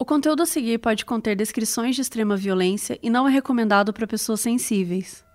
O conteúdo a seguir pode conter descrições de extrema violência e não é recomendado para pessoas sensíveis.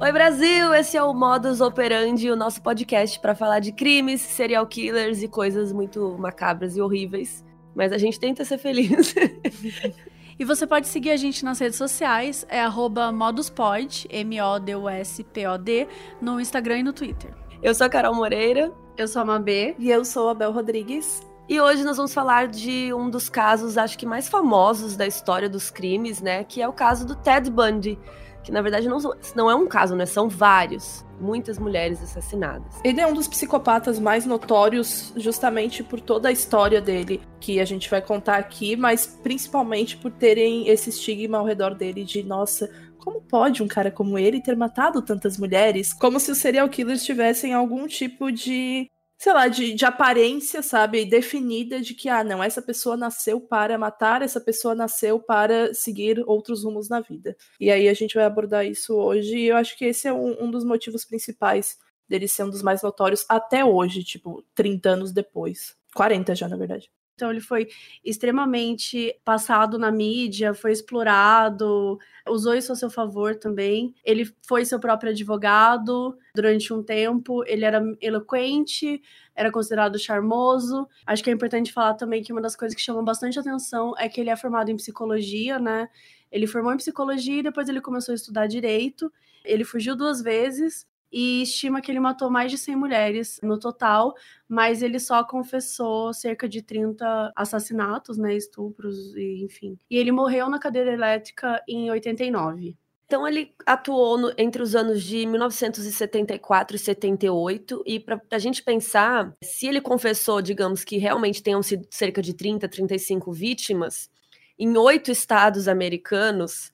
Oi Brasil, esse é o Modus Operandi, o nosso podcast para falar de crimes, serial killers e coisas muito macabras e horríveis. Mas a gente tenta ser feliz. E você pode seguir a gente nas redes sociais, é moduspod, M-O-D-U-S-P-O-D, no Instagram e no Twitter. Eu sou a Carol Moreira. Eu sou a Mabê. E eu sou a Bel Rodrigues. E hoje nós vamos falar de um dos casos, acho que mais famosos da história dos crimes, né? Que é o caso do Ted Bundy que na verdade não, não é um caso, né? São vários. Muitas mulheres assassinadas. Ele é um dos psicopatas mais notórios, justamente por toda a história dele, que a gente vai contar aqui, mas principalmente por terem esse estigma ao redor dele de, nossa, como pode um cara como ele ter matado tantas mulheres? Como se os serial killers tivessem algum tipo de sei lá, de, de aparência, sabe, definida de que, ah, não, essa pessoa nasceu para matar, essa pessoa nasceu para seguir outros rumos na vida. E aí a gente vai abordar isso hoje, e eu acho que esse é um, um dos motivos principais dele ser um dos mais notórios até hoje, tipo, 30 anos depois. 40 já, na verdade. Então ele foi extremamente passado na mídia, foi explorado, usou isso a seu favor também. Ele foi seu próprio advogado durante um tempo, ele era eloquente, era considerado charmoso. Acho que é importante falar também que uma das coisas que chamam bastante atenção é que ele é formado em psicologia, né? Ele formou em psicologia e depois ele começou a estudar direito. Ele fugiu duas vezes, e estima que ele matou mais de 100 mulheres no total, mas ele só confessou cerca de 30 assassinatos, né, estupros e enfim. E ele morreu na cadeira elétrica em 89. Então ele atuou no, entre os anos de 1974 e 78 e para a gente pensar, se ele confessou, digamos que realmente tenham sido cerca de 30, 35 vítimas em oito estados americanos,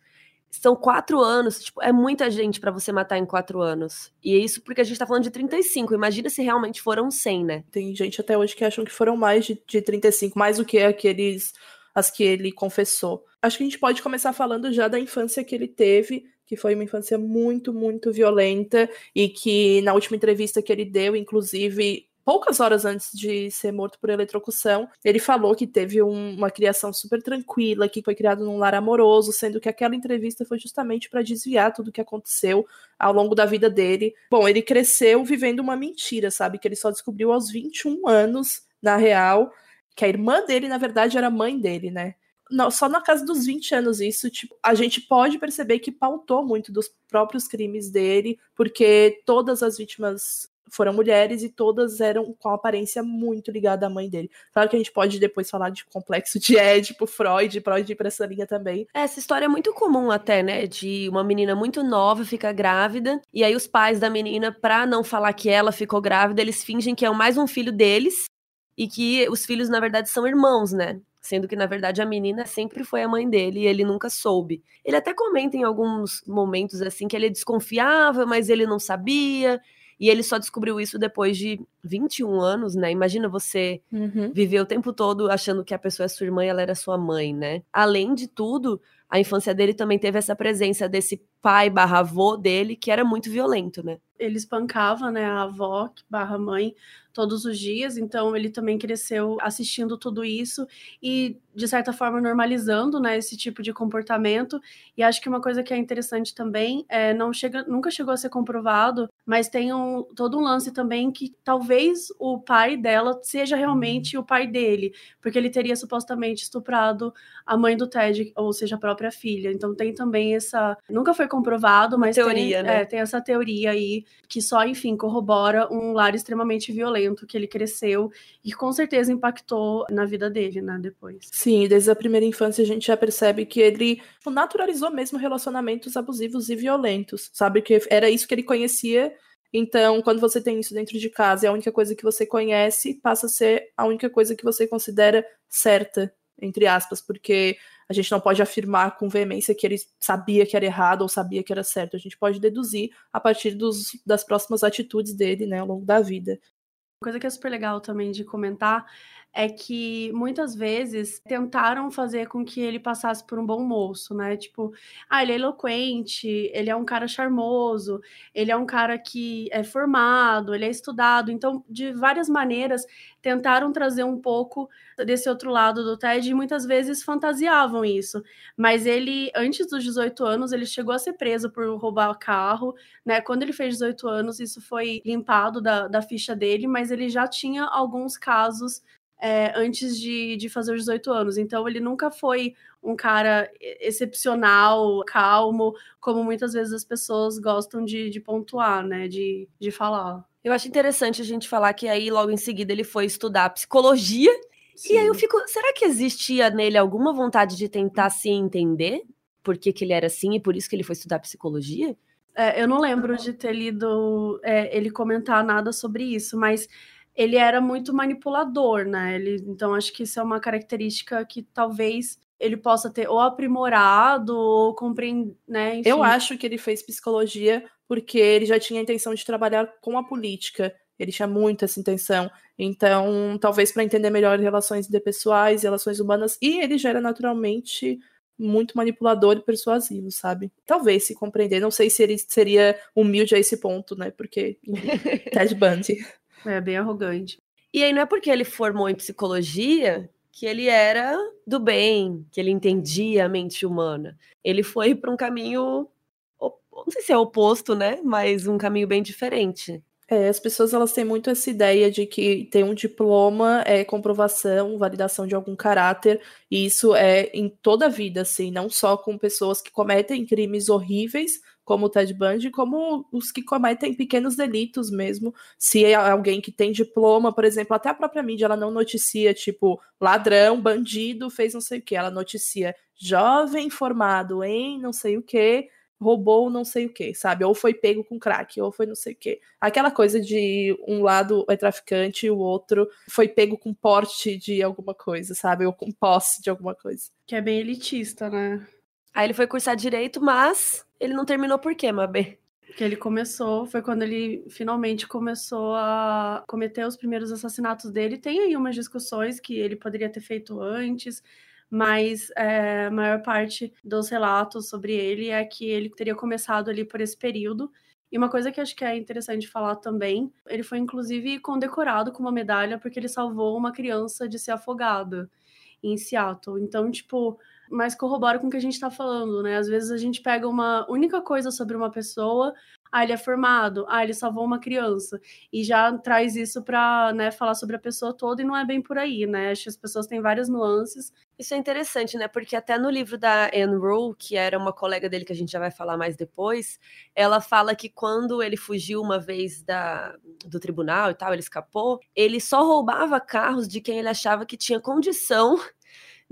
são quatro anos, tipo, é muita gente para você matar em quatro anos. E é isso porque a gente tá falando de 35. Imagina se realmente foram 100, né? Tem gente até hoje que acham que foram mais de, de 35, mais do que aqueles as que ele confessou. Acho que a gente pode começar falando já da infância que ele teve, que foi uma infância muito, muito violenta e que na última entrevista que ele deu, inclusive, poucas horas antes de ser morto por eletrocução, ele falou que teve um, uma criação super tranquila, que foi criado num lar amoroso, sendo que aquela entrevista foi justamente para desviar tudo o que aconteceu ao longo da vida dele. Bom, ele cresceu vivendo uma mentira, sabe? Que ele só descobriu aos 21 anos, na real, que a irmã dele, na verdade, era mãe dele, né? Só na casa dos 20 anos isso, tipo, a gente pode perceber que pautou muito dos próprios crimes dele, porque todas as vítimas foram mulheres e todas eram com aparência muito ligada à mãe dele. Claro que a gente pode depois falar de complexo de Édipo, Freud, ir pra essa linha também. Essa história é muito comum até, né? De uma menina muito nova fica grávida, e aí os pais da menina, pra não falar que ela ficou grávida, eles fingem que é mais um filho deles, e que os filhos, na verdade, são irmãos, né? Sendo que, na verdade, a menina sempre foi a mãe dele e ele nunca soube. Ele até comenta em alguns momentos, assim, que ele desconfiava, mas ele não sabia. E ele só descobriu isso depois de 21 anos, né? Imagina você uhum. viver o tempo todo achando que a pessoa é sua irmã e ela era sua mãe, né? Além de tudo, a infância dele também teve essa presença desse pai barra avô dele, que era muito violento, né? Ele espancava, né, a avó barra mãe todos os dias, então ele também cresceu assistindo tudo isso e de certa forma normalizando, né, esse tipo de comportamento. E acho que uma coisa que é interessante também é não chega, nunca chegou a ser comprovado, mas tem um, todo um lance também que talvez o pai dela seja realmente o pai dele, porque ele teria supostamente estuprado a mãe do Ted, ou seja, a própria filha. Então tem também essa, nunca foi comprovado, mas teoria, tem, né? é, tem essa teoria aí que só, enfim, corrobora um lar extremamente violento que ele cresceu e com certeza impactou na vida dele, né, depois. Sim, desde a primeira infância a gente já percebe que ele tipo, naturalizou mesmo relacionamentos abusivos e violentos, sabe? Que era isso que ele conhecia. Então, quando você tem isso dentro de casa, é a única coisa que você conhece, passa a ser a única coisa que você considera certa, entre aspas, porque a gente não pode afirmar com veemência que ele sabia que era errado ou sabia que era certo. A gente pode deduzir a partir dos, das próximas atitudes dele, né, ao longo da vida. Coisa que é super legal também de comentar é que muitas vezes tentaram fazer com que ele passasse por um bom moço, né? Tipo, ah, ele é eloquente, ele é um cara charmoso, ele é um cara que é formado, ele é estudado. Então, de várias maneiras, tentaram trazer um pouco desse outro lado do Ted e muitas vezes fantasiavam isso. Mas ele, antes dos 18 anos, ele chegou a ser preso por roubar carro, né? Quando ele fez 18 anos, isso foi limpado da, da ficha dele, mas ele já tinha alguns casos é, antes de, de fazer os 18 anos. Então, ele nunca foi um cara excepcional, calmo, como muitas vezes as pessoas gostam de, de pontuar, né? De, de falar. Eu acho interessante a gente falar que aí, logo em seguida, ele foi estudar psicologia. Sim. E aí eu fico, será que existia nele alguma vontade de tentar se entender? Por que, que ele era assim e por isso que ele foi estudar psicologia? É, eu não lembro de ter lido é, ele comentar nada sobre isso, mas ele era muito manipulador, né? Ele, então acho que isso é uma característica que talvez ele possa ter ou aprimorado ou compreender, né? Enfim. Eu acho que ele fez psicologia porque ele já tinha a intenção de trabalhar com a política. Ele tinha muito essa intenção. Então, talvez para entender melhor relações interpessoais, relações humanas, e ele já era naturalmente muito manipulador e persuasivo, sabe? Talvez se compreender. Não sei se ele seria humilde a esse ponto, né? Porque Ted Bundy. É, bem arrogante. E aí não é porque ele formou em psicologia que ele era do bem, que ele entendia a mente humana. Ele foi para um caminho, não sei se é oposto, né? Mas um caminho bem diferente. É, as pessoas elas têm muito essa ideia de que ter um diploma é comprovação, validação de algum caráter, e isso é em toda a vida, assim, não só com pessoas que cometem crimes horríveis, como o Ted Bundy, como os que cometem pequenos delitos mesmo. Se é alguém que tem diploma, por exemplo, até a própria mídia, ela não noticia, tipo, ladrão, bandido, fez não sei o que. Ela noticia jovem formado em não sei o que, roubou não sei o que, sabe? Ou foi pego com crack, ou foi não sei o que. Aquela coisa de um lado é traficante e o outro foi pego com porte de alguma coisa, sabe? Ou com posse de alguma coisa. Que é bem elitista, né? Aí ele foi cursar direito, mas ele não terminou por quê, Mabê? Que ele começou, foi quando ele finalmente começou a cometer os primeiros assassinatos dele. Tem aí umas discussões que ele poderia ter feito antes, mas é, a maior parte dos relatos sobre ele é que ele teria começado ali por esse período. E uma coisa que acho que é interessante falar também, ele foi inclusive condecorado com uma medalha porque ele salvou uma criança de ser afogada em Seattle. Então, tipo, mas corrobora com o que a gente está falando, né? Às vezes a gente pega uma única coisa sobre uma pessoa, ah, ele é formado, ah, ele salvou uma criança, e já traz isso para né, falar sobre a pessoa toda, e não é bem por aí, né? Acho que as pessoas têm várias nuances. Isso é interessante, né? Porque até no livro da Anne Rule, que era uma colega dele que a gente já vai falar mais depois, ela fala que quando ele fugiu uma vez da, do tribunal e tal, ele escapou, ele só roubava carros de quem ele achava que tinha condição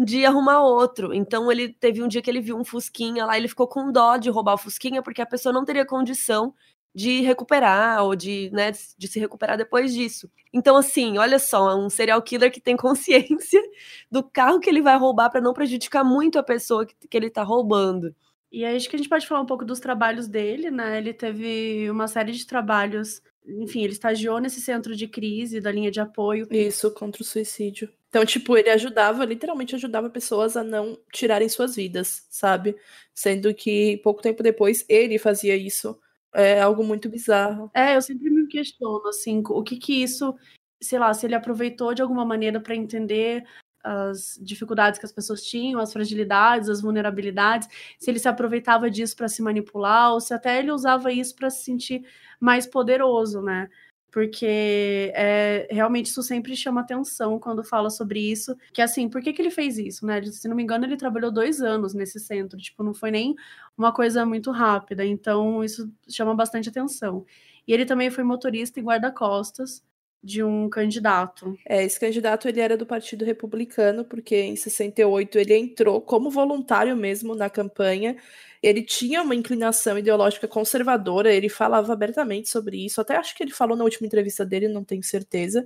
de arrumar outro. Então ele teve um dia que ele viu um Fusquinha lá, ele ficou com dó de roubar o Fusquinha porque a pessoa não teria condição de recuperar ou de, né, de se recuperar depois disso. Então assim, olha só, é um serial killer que tem consciência do carro que ele vai roubar para não prejudicar muito a pessoa que, que ele tá roubando. E aí acho que a gente pode falar um pouco dos trabalhos dele, né? Ele teve uma série de trabalhos, enfim, ele estagiou nesse centro de crise da linha de apoio. Isso, contra o suicídio. Então, tipo, ele ajudava, literalmente ajudava pessoas a não tirarem suas vidas, sabe? Sendo que pouco tempo depois ele fazia isso. É algo muito bizarro. É, eu sempre me questiono, assim, o que que isso, sei lá, se ele aproveitou de alguma maneira para entender as dificuldades que as pessoas tinham, as fragilidades, as vulnerabilidades, se ele se aproveitava disso para se manipular, ou se até ele usava isso para se sentir mais poderoso, né? Porque é, realmente isso sempre chama atenção quando fala sobre isso, que assim, por que, que ele fez isso, né? Se não me engano, ele trabalhou dois anos nesse centro, tipo, não foi nem uma coisa muito rápida, então isso chama bastante atenção. E ele também foi motorista e guarda-costas de um candidato. É, esse candidato ele era do Partido Republicano, porque em 68 ele entrou como voluntário mesmo na campanha ele tinha uma inclinação ideológica conservadora, ele falava abertamente sobre isso, até acho que ele falou na última entrevista dele, não tenho certeza.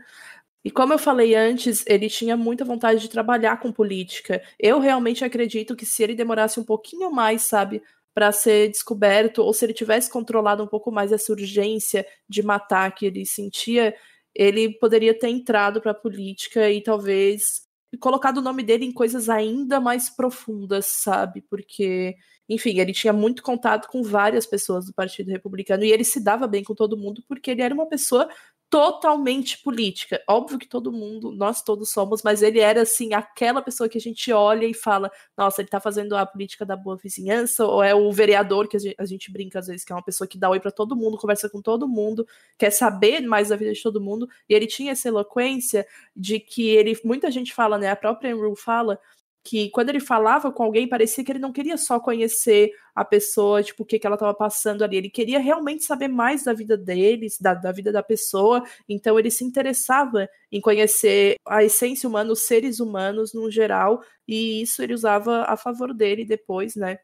E como eu falei antes, ele tinha muita vontade de trabalhar com política. Eu realmente acredito que se ele demorasse um pouquinho mais, sabe, para ser descoberto, ou se ele tivesse controlado um pouco mais essa urgência de matar que ele sentia, ele poderia ter entrado para a política e talvez colocado o nome dele em coisas ainda mais profundas, sabe? Porque, enfim, ele tinha muito contato com várias pessoas do Partido Republicano e ele se dava bem com todo mundo porque ele era uma pessoa totalmente política. Óbvio que todo mundo, nós todos somos, mas ele era assim, aquela pessoa que a gente olha e fala: nossa, ele tá fazendo a política da boa vizinhança, ou é o vereador que a gente, brinca às vezes, que é uma pessoa que dá oi para todo mundo, conversa com todo mundo, quer saber mais da vida de todo mundo. E ele tinha essa eloquência de que ele, muita gente fala, né? A própria Enru fala que quando ele falava com alguém, parecia que ele não queria só conhecer a pessoa, tipo, o que, que ela estava passando ali. Ele queria realmente saber mais da vida deles, da, da vida da pessoa. Então ele se interessava em conhecer a essência humana, os seres humanos no geral, e isso ele usava a favor dele depois, né?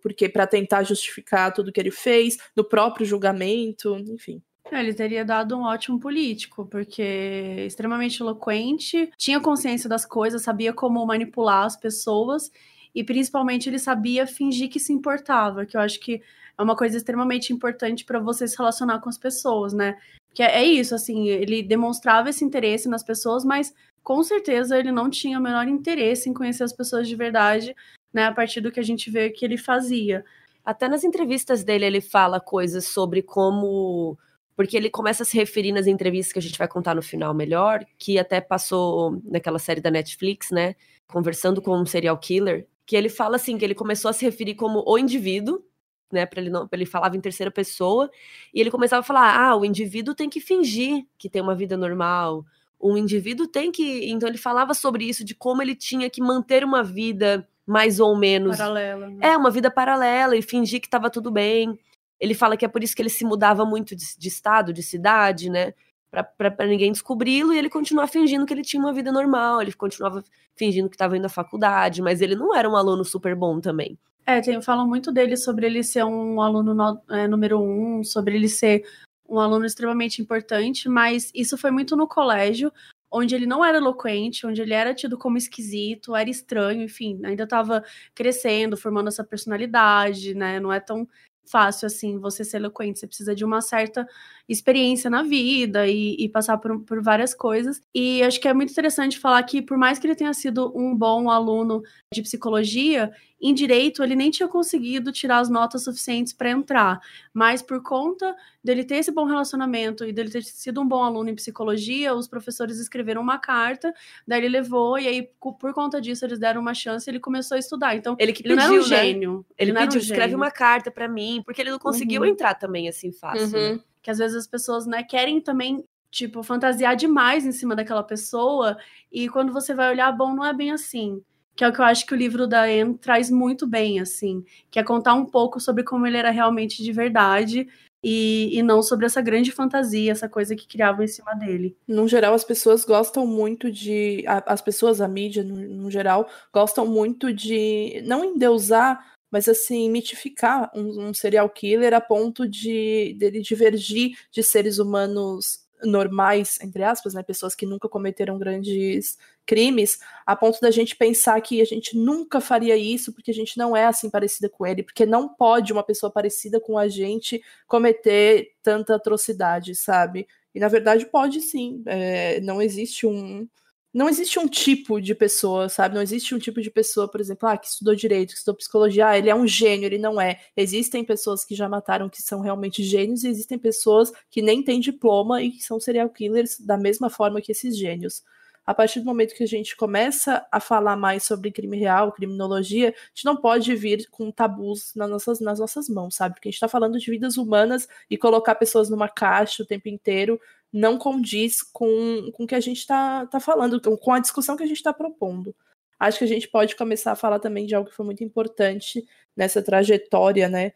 Porque para tentar justificar tudo que ele fez, no próprio julgamento, enfim. Ele teria dado um ótimo político, porque extremamente eloquente, tinha consciência das coisas, sabia como manipular as pessoas e principalmente ele sabia fingir que se importava, que eu acho que é uma coisa extremamente importante para você se relacionar com as pessoas, né? Que é, é isso, assim, ele demonstrava esse interesse nas pessoas, mas com certeza ele não tinha o menor interesse em conhecer as pessoas de verdade, né? A partir do que a gente vê que ele fazia. Até nas entrevistas dele ele fala coisas sobre como porque ele começa a se referir nas entrevistas que a gente vai contar no final melhor, que até passou naquela série da Netflix, né, conversando com um serial killer, que ele fala assim, que ele começou a se referir como o indivíduo, né, para ele não, ele falava em terceira pessoa, e ele começava a falar: "Ah, o indivíduo tem que fingir que tem uma vida normal, o indivíduo tem que, então ele falava sobre isso de como ele tinha que manter uma vida mais ou menos paralela. Né? É, uma vida paralela e fingir que estava tudo bem. Ele fala que é por isso que ele se mudava muito de, de estado, de cidade, né? para ninguém descobri-lo e ele continuava fingindo que ele tinha uma vida normal, ele continuava fingindo que estava indo à faculdade, mas ele não era um aluno super bom também. É, tem, falam muito dele sobre ele ser um aluno no, é, número um, sobre ele ser um aluno extremamente importante, mas isso foi muito no colégio, onde ele não era eloquente, onde ele era tido como esquisito, era estranho, enfim, ainda estava crescendo, formando essa personalidade, né? Não é tão fácil assim você ser eloquente, você precisa de uma certa experiência na vida e, e passar por, por, várias coisas. E acho que é muito interessante falar que, por mais que ele tenha sido um bom aluno de psicologia, em direito ele nem tinha conseguido tirar as notas suficientes para entrar, mas por conta dele ter esse bom relacionamento e dele ter sido um bom aluno em psicologia, os professores escreveram uma carta, daí ele levou e aí por conta disso eles deram uma chance e ele começou a estudar. Então, ele que ele pediu, não era um né? gênio. Ele, ele pediu, um escreve uma carta para mim, porque ele não conseguiu Uhum. entrar também assim fácil. né? Que às vezes as pessoas, né, querem também tipo fantasiar demais em cima daquela pessoa e quando você vai olhar, bom, não é bem assim que é o que eu acho que o livro da Anne traz muito bem, assim, que é contar um pouco sobre como ele era realmente de verdade e, e não sobre essa grande fantasia, essa coisa que criavam em cima dele. No geral, as pessoas gostam muito de. As pessoas, a mídia, no, no geral, gostam muito de não endeusar, mas assim, mitificar um, um serial killer a ponto de dele divergir de seres humanos normais, entre aspas, né? Pessoas que nunca cometeram grandes crimes, a ponto da gente pensar que a gente nunca faria isso porque a gente não é assim parecida com ele, porque não pode uma pessoa parecida com a gente cometer tanta atrocidade, sabe? E na verdade pode sim. É, não existe um. Não existe um tipo de pessoa, sabe? Não existe um tipo de pessoa, por exemplo, ah, que estudou direito, que estudou psicologia, ah, ele é um gênio, ele não é. Existem pessoas que já mataram que são realmente gênios, e existem pessoas que nem têm diploma e que são serial killers da mesma forma que esses gênios a partir do momento que a gente começa a falar mais sobre crime real, criminologia, a gente não pode vir com tabus nas nossas, nas nossas mãos, sabe? Porque a gente está falando de vidas humanas e colocar pessoas numa caixa o tempo inteiro não condiz com, com o que a gente está tá falando, com a discussão que a gente está propondo. Acho que a gente pode começar a falar também de algo que foi muito importante nessa trajetória, né,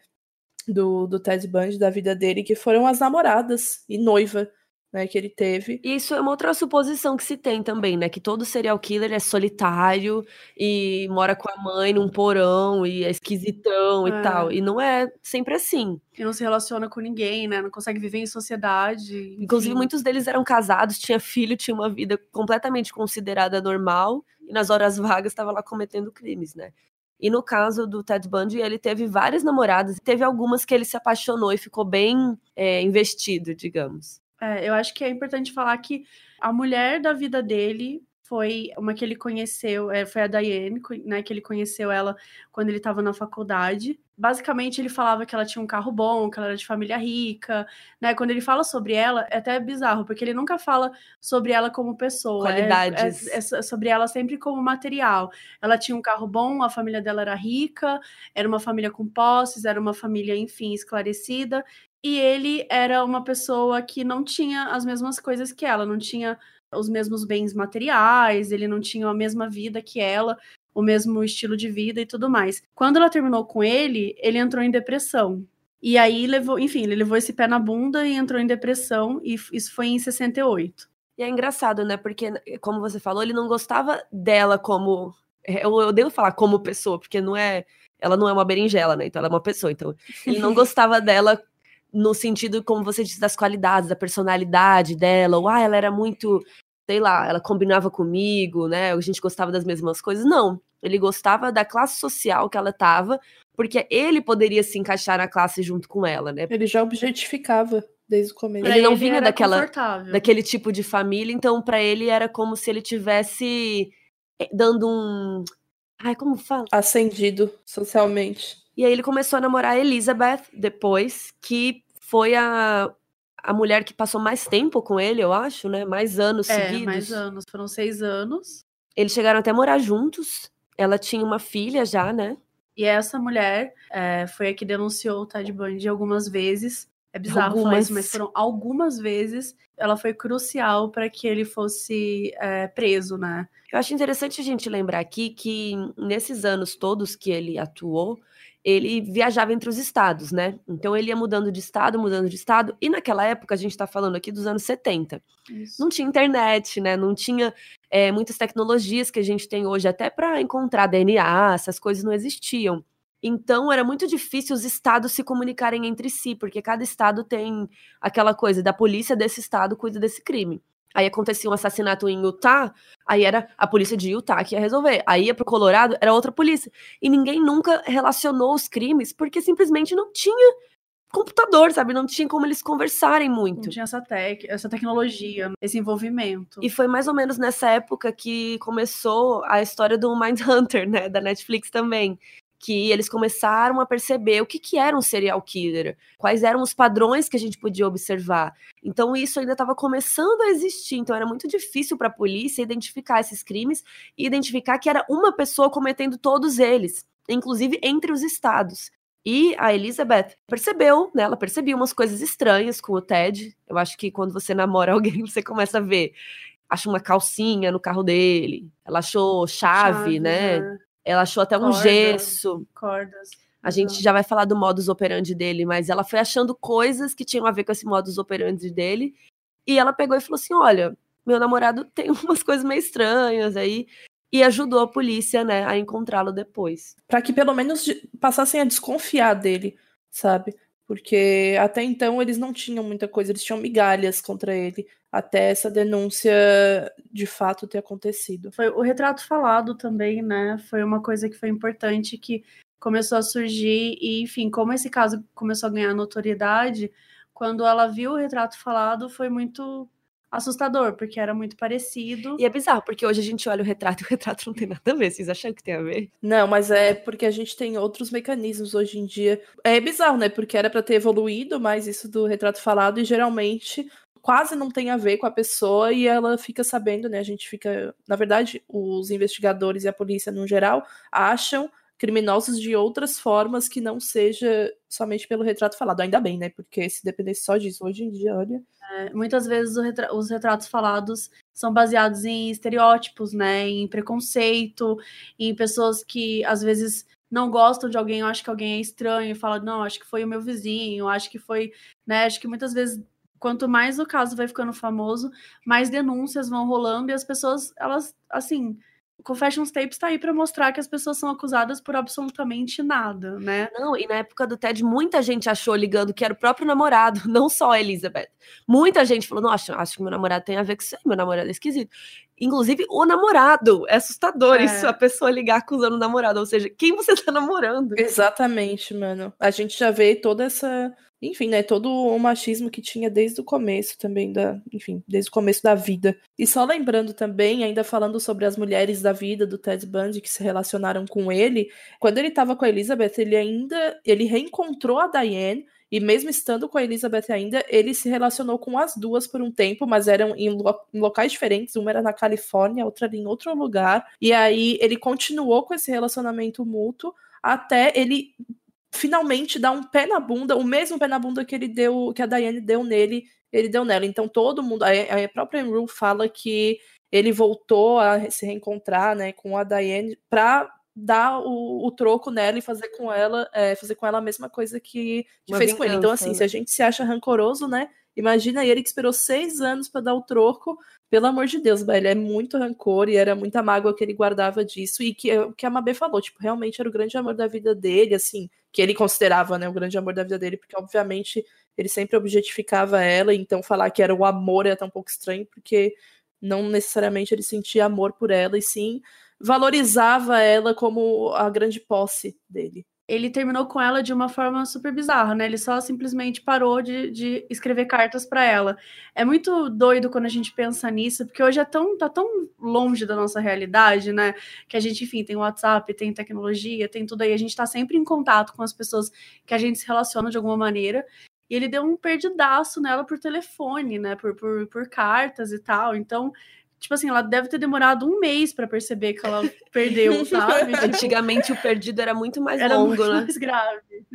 do, do Ted Bundy, da vida dele, que foram as namoradas e noiva né, que ele teve. E isso é uma outra suposição que se tem também, né? Que todo serial killer é solitário e mora com a mãe num porão e é esquisitão É. e tal. E não é sempre assim. E não se relaciona com ninguém, né? Não consegue viver em sociedade. Inclusive, enfim. muitos deles eram casados, tinha filho, tinha uma vida completamente considerada normal, e nas horas vagas estava lá cometendo crimes, né? E no caso do Ted Bundy, ele teve várias namoradas, e teve algumas que ele se apaixonou e ficou bem é, investido, digamos. É, eu acho que é importante falar que a mulher da vida dele foi uma que ele conheceu, é, foi a Diane, né, que ele conheceu ela quando ele estava na faculdade. Basicamente, ele falava que ela tinha um carro bom, que ela era de família rica, né? Quando ele fala sobre ela, é até bizarro, porque ele nunca fala sobre ela como pessoa. É, Qualidades. É, é, é sobre ela sempre como material. Ela tinha um carro bom, a família dela era rica, era uma família com posses, era uma família, enfim, esclarecida. E ele era uma pessoa que não tinha as mesmas coisas que ela, não tinha os mesmos bens materiais, ele não tinha a mesma vida que ela, o mesmo estilo de vida e tudo mais. Quando ela terminou com ele, ele entrou em depressão. E aí levou, enfim, ele levou esse pé na bunda e entrou em depressão, e isso foi em 68. E é engraçado, né? Porque, como você falou, ele não gostava dela como. É, eu, eu devo falar como pessoa, porque não é. Ela não é uma berinjela, né? Então ela é uma pessoa. Então, ele não gostava dela no sentido, como você disse, das qualidades, da personalidade dela, ou ah, ela era muito sei lá, ela combinava comigo, né? A gente gostava das mesmas coisas. Não, ele gostava da classe social que ela estava, porque ele poderia se encaixar na classe junto com ela, né? Ele já objetificava desde o começo. Ele, ele não vinha daquela daquele tipo de família, então para ele era como se ele tivesse eh, dando um Ai, como fala? Ascendido socialmente. E aí ele começou a namorar a Elizabeth depois, que foi a a mulher que passou mais tempo com ele, eu acho, né? Mais anos é, seguidos. mais anos. Foram seis anos. Eles chegaram até a morar juntos. Ela tinha uma filha já, né? E essa mulher é, foi a que denunciou o Ted Bundy algumas vezes. É bizarro algumas. falar isso, mas foram algumas vezes. Ela foi crucial para que ele fosse é, preso, né? Eu acho interessante a gente lembrar aqui que nesses anos todos que ele atuou, ele viajava entre os estados, né? Então ele ia mudando de estado, mudando de estado. E naquela época, a gente está falando aqui dos anos 70. Isso. Não tinha internet, né? Não tinha é, muitas tecnologias que a gente tem hoje, até para encontrar DNA, essas coisas não existiam. Então era muito difícil os estados se comunicarem entre si, porque cada estado tem aquela coisa da polícia desse estado cuida desse crime. Aí acontecia um assassinato em Utah, aí era a polícia de Utah que ia resolver. Aí ia pro Colorado, era outra polícia. E ninguém nunca relacionou os crimes porque simplesmente não tinha computador, sabe? Não tinha como eles conversarem muito. Não tinha essa, tec essa tecnologia, esse envolvimento. E foi mais ou menos nessa época que começou a história do Mindhunter, né? Da Netflix também que eles começaram a perceber o que, que era um serial killer, quais eram os padrões que a gente podia observar. Então isso ainda estava começando a existir, então era muito difícil para a polícia identificar esses crimes e identificar que era uma pessoa cometendo todos eles, inclusive entre os estados. E a Elizabeth percebeu, né? Ela percebia umas coisas estranhas com o Ted. Eu acho que quando você namora alguém, você começa a ver. Acha uma calcinha no carro dele. Ela achou chave, chave né? né? Ela achou até um Corda, gesso. Cordas. A gente já vai falar do modus operandi dele, mas ela foi achando coisas que tinham a ver com esse modus operandi dele. E ela pegou e falou assim: olha, meu namorado tem umas coisas meio estranhas aí. E ajudou a polícia, né, a encontrá-lo depois. Para que pelo menos passassem a desconfiar dele, sabe? Porque até então eles não tinham muita coisa, eles tinham migalhas contra ele até essa denúncia de fato ter acontecido. Foi o retrato falado também, né? Foi uma coisa que foi importante que começou a surgir e, enfim, como esse caso começou a ganhar notoriedade, quando ela viu o retrato falado, foi muito assustador, porque era muito parecido. E é bizarro, porque hoje a gente olha o retrato e o retrato não tem nada a ver. Vocês acham que tem a ver? Não, mas é porque a gente tem outros mecanismos hoje em dia. É bizarro, né? Porque era para ter evoluído mais isso do retrato falado e geralmente quase não tem a ver com a pessoa e ela fica sabendo, né? A gente fica. Na verdade, os investigadores e a polícia, no geral, acham criminosos de outras formas que não seja somente pelo retrato falado. Ainda bem, né? Porque se dependesse só disso, hoje em dia, olha. É, muitas vezes retra os retratos falados são baseados em estereótipos, né? Em preconceito, em pessoas que às vezes não gostam de alguém, acham que alguém é estranho e falam, não, acho que foi o meu vizinho, acho que foi, né? Acho que muitas vezes quanto mais o caso vai ficando famoso, mais denúncias vão rolando e as pessoas, elas, assim, Confessions Tapes tá aí para mostrar que as pessoas são acusadas por absolutamente nada, né? Não, e na época do TED, muita gente achou ligando que era o próprio namorado, não só a Elizabeth. Muita gente falou: nossa, acho que meu namorado tem a ver com isso aí, meu namorado é esquisito. Inclusive, o namorado. É assustador é. isso, a pessoa ligar acusando o namorado. Ou seja, quem você tá namorando? Exatamente, mano. A gente já vê toda essa enfim, né, todo o machismo que tinha desde o começo também da, enfim, desde o começo da vida. E só lembrando também, ainda falando sobre as mulheres da vida do Ted Bundy que se relacionaram com ele, quando ele estava com a Elizabeth, ele ainda, ele reencontrou a Diane e mesmo estando com a Elizabeth ainda, ele se relacionou com as duas por um tempo, mas eram em, lo em locais diferentes. Uma era na Califórnia, outra ali em outro lugar. E aí ele continuou com esse relacionamento mútuo até ele finalmente dá um pé na bunda, o mesmo pé na bunda que ele deu, que a Diane deu nele, ele deu nela. Então todo mundo, a, própria Rue fala que ele voltou a se reencontrar, né, com a Diane para dar o, o, troco nela e fazer com ela, é, fazer com ela a mesma coisa que, que fez vingança, com ele. Então assim, né? se a gente se acha rancoroso, né, Imagina ele que esperou seis anos para dar o troco. Pelo amor de Deus, velho, é muito rancor e era muita mágoa que ele guardava disso. E que é o que a Mabê falou, tipo, realmente era o grande amor da vida dele, assim, que ele considerava, né, o grande amor da vida dele, porque obviamente ele sempre objetificava ela, então falar que era o amor é até um pouco estranho, porque não necessariamente ele sentia amor por ela, e sim valorizava ela como a grande posse dele ele terminou com ela de uma forma super bizarra, né? Ele só simplesmente parou de, de escrever cartas para ela. É muito doido quando a gente pensa nisso, porque hoje é tão, tá tão longe da nossa realidade, né? Que a gente, enfim, tem WhatsApp, tem tecnologia, tem tudo aí. A gente tá sempre em contato com as pessoas que a gente se relaciona de alguma maneira. E ele deu um perdidaço nela por telefone, né? Por, por, por cartas e tal. Então, tipo assim, ela deve ter demorado um mês para perceber que ela perdeu, sabe? Antigamente o perdido era muito mais era longo, muito né? mais grave.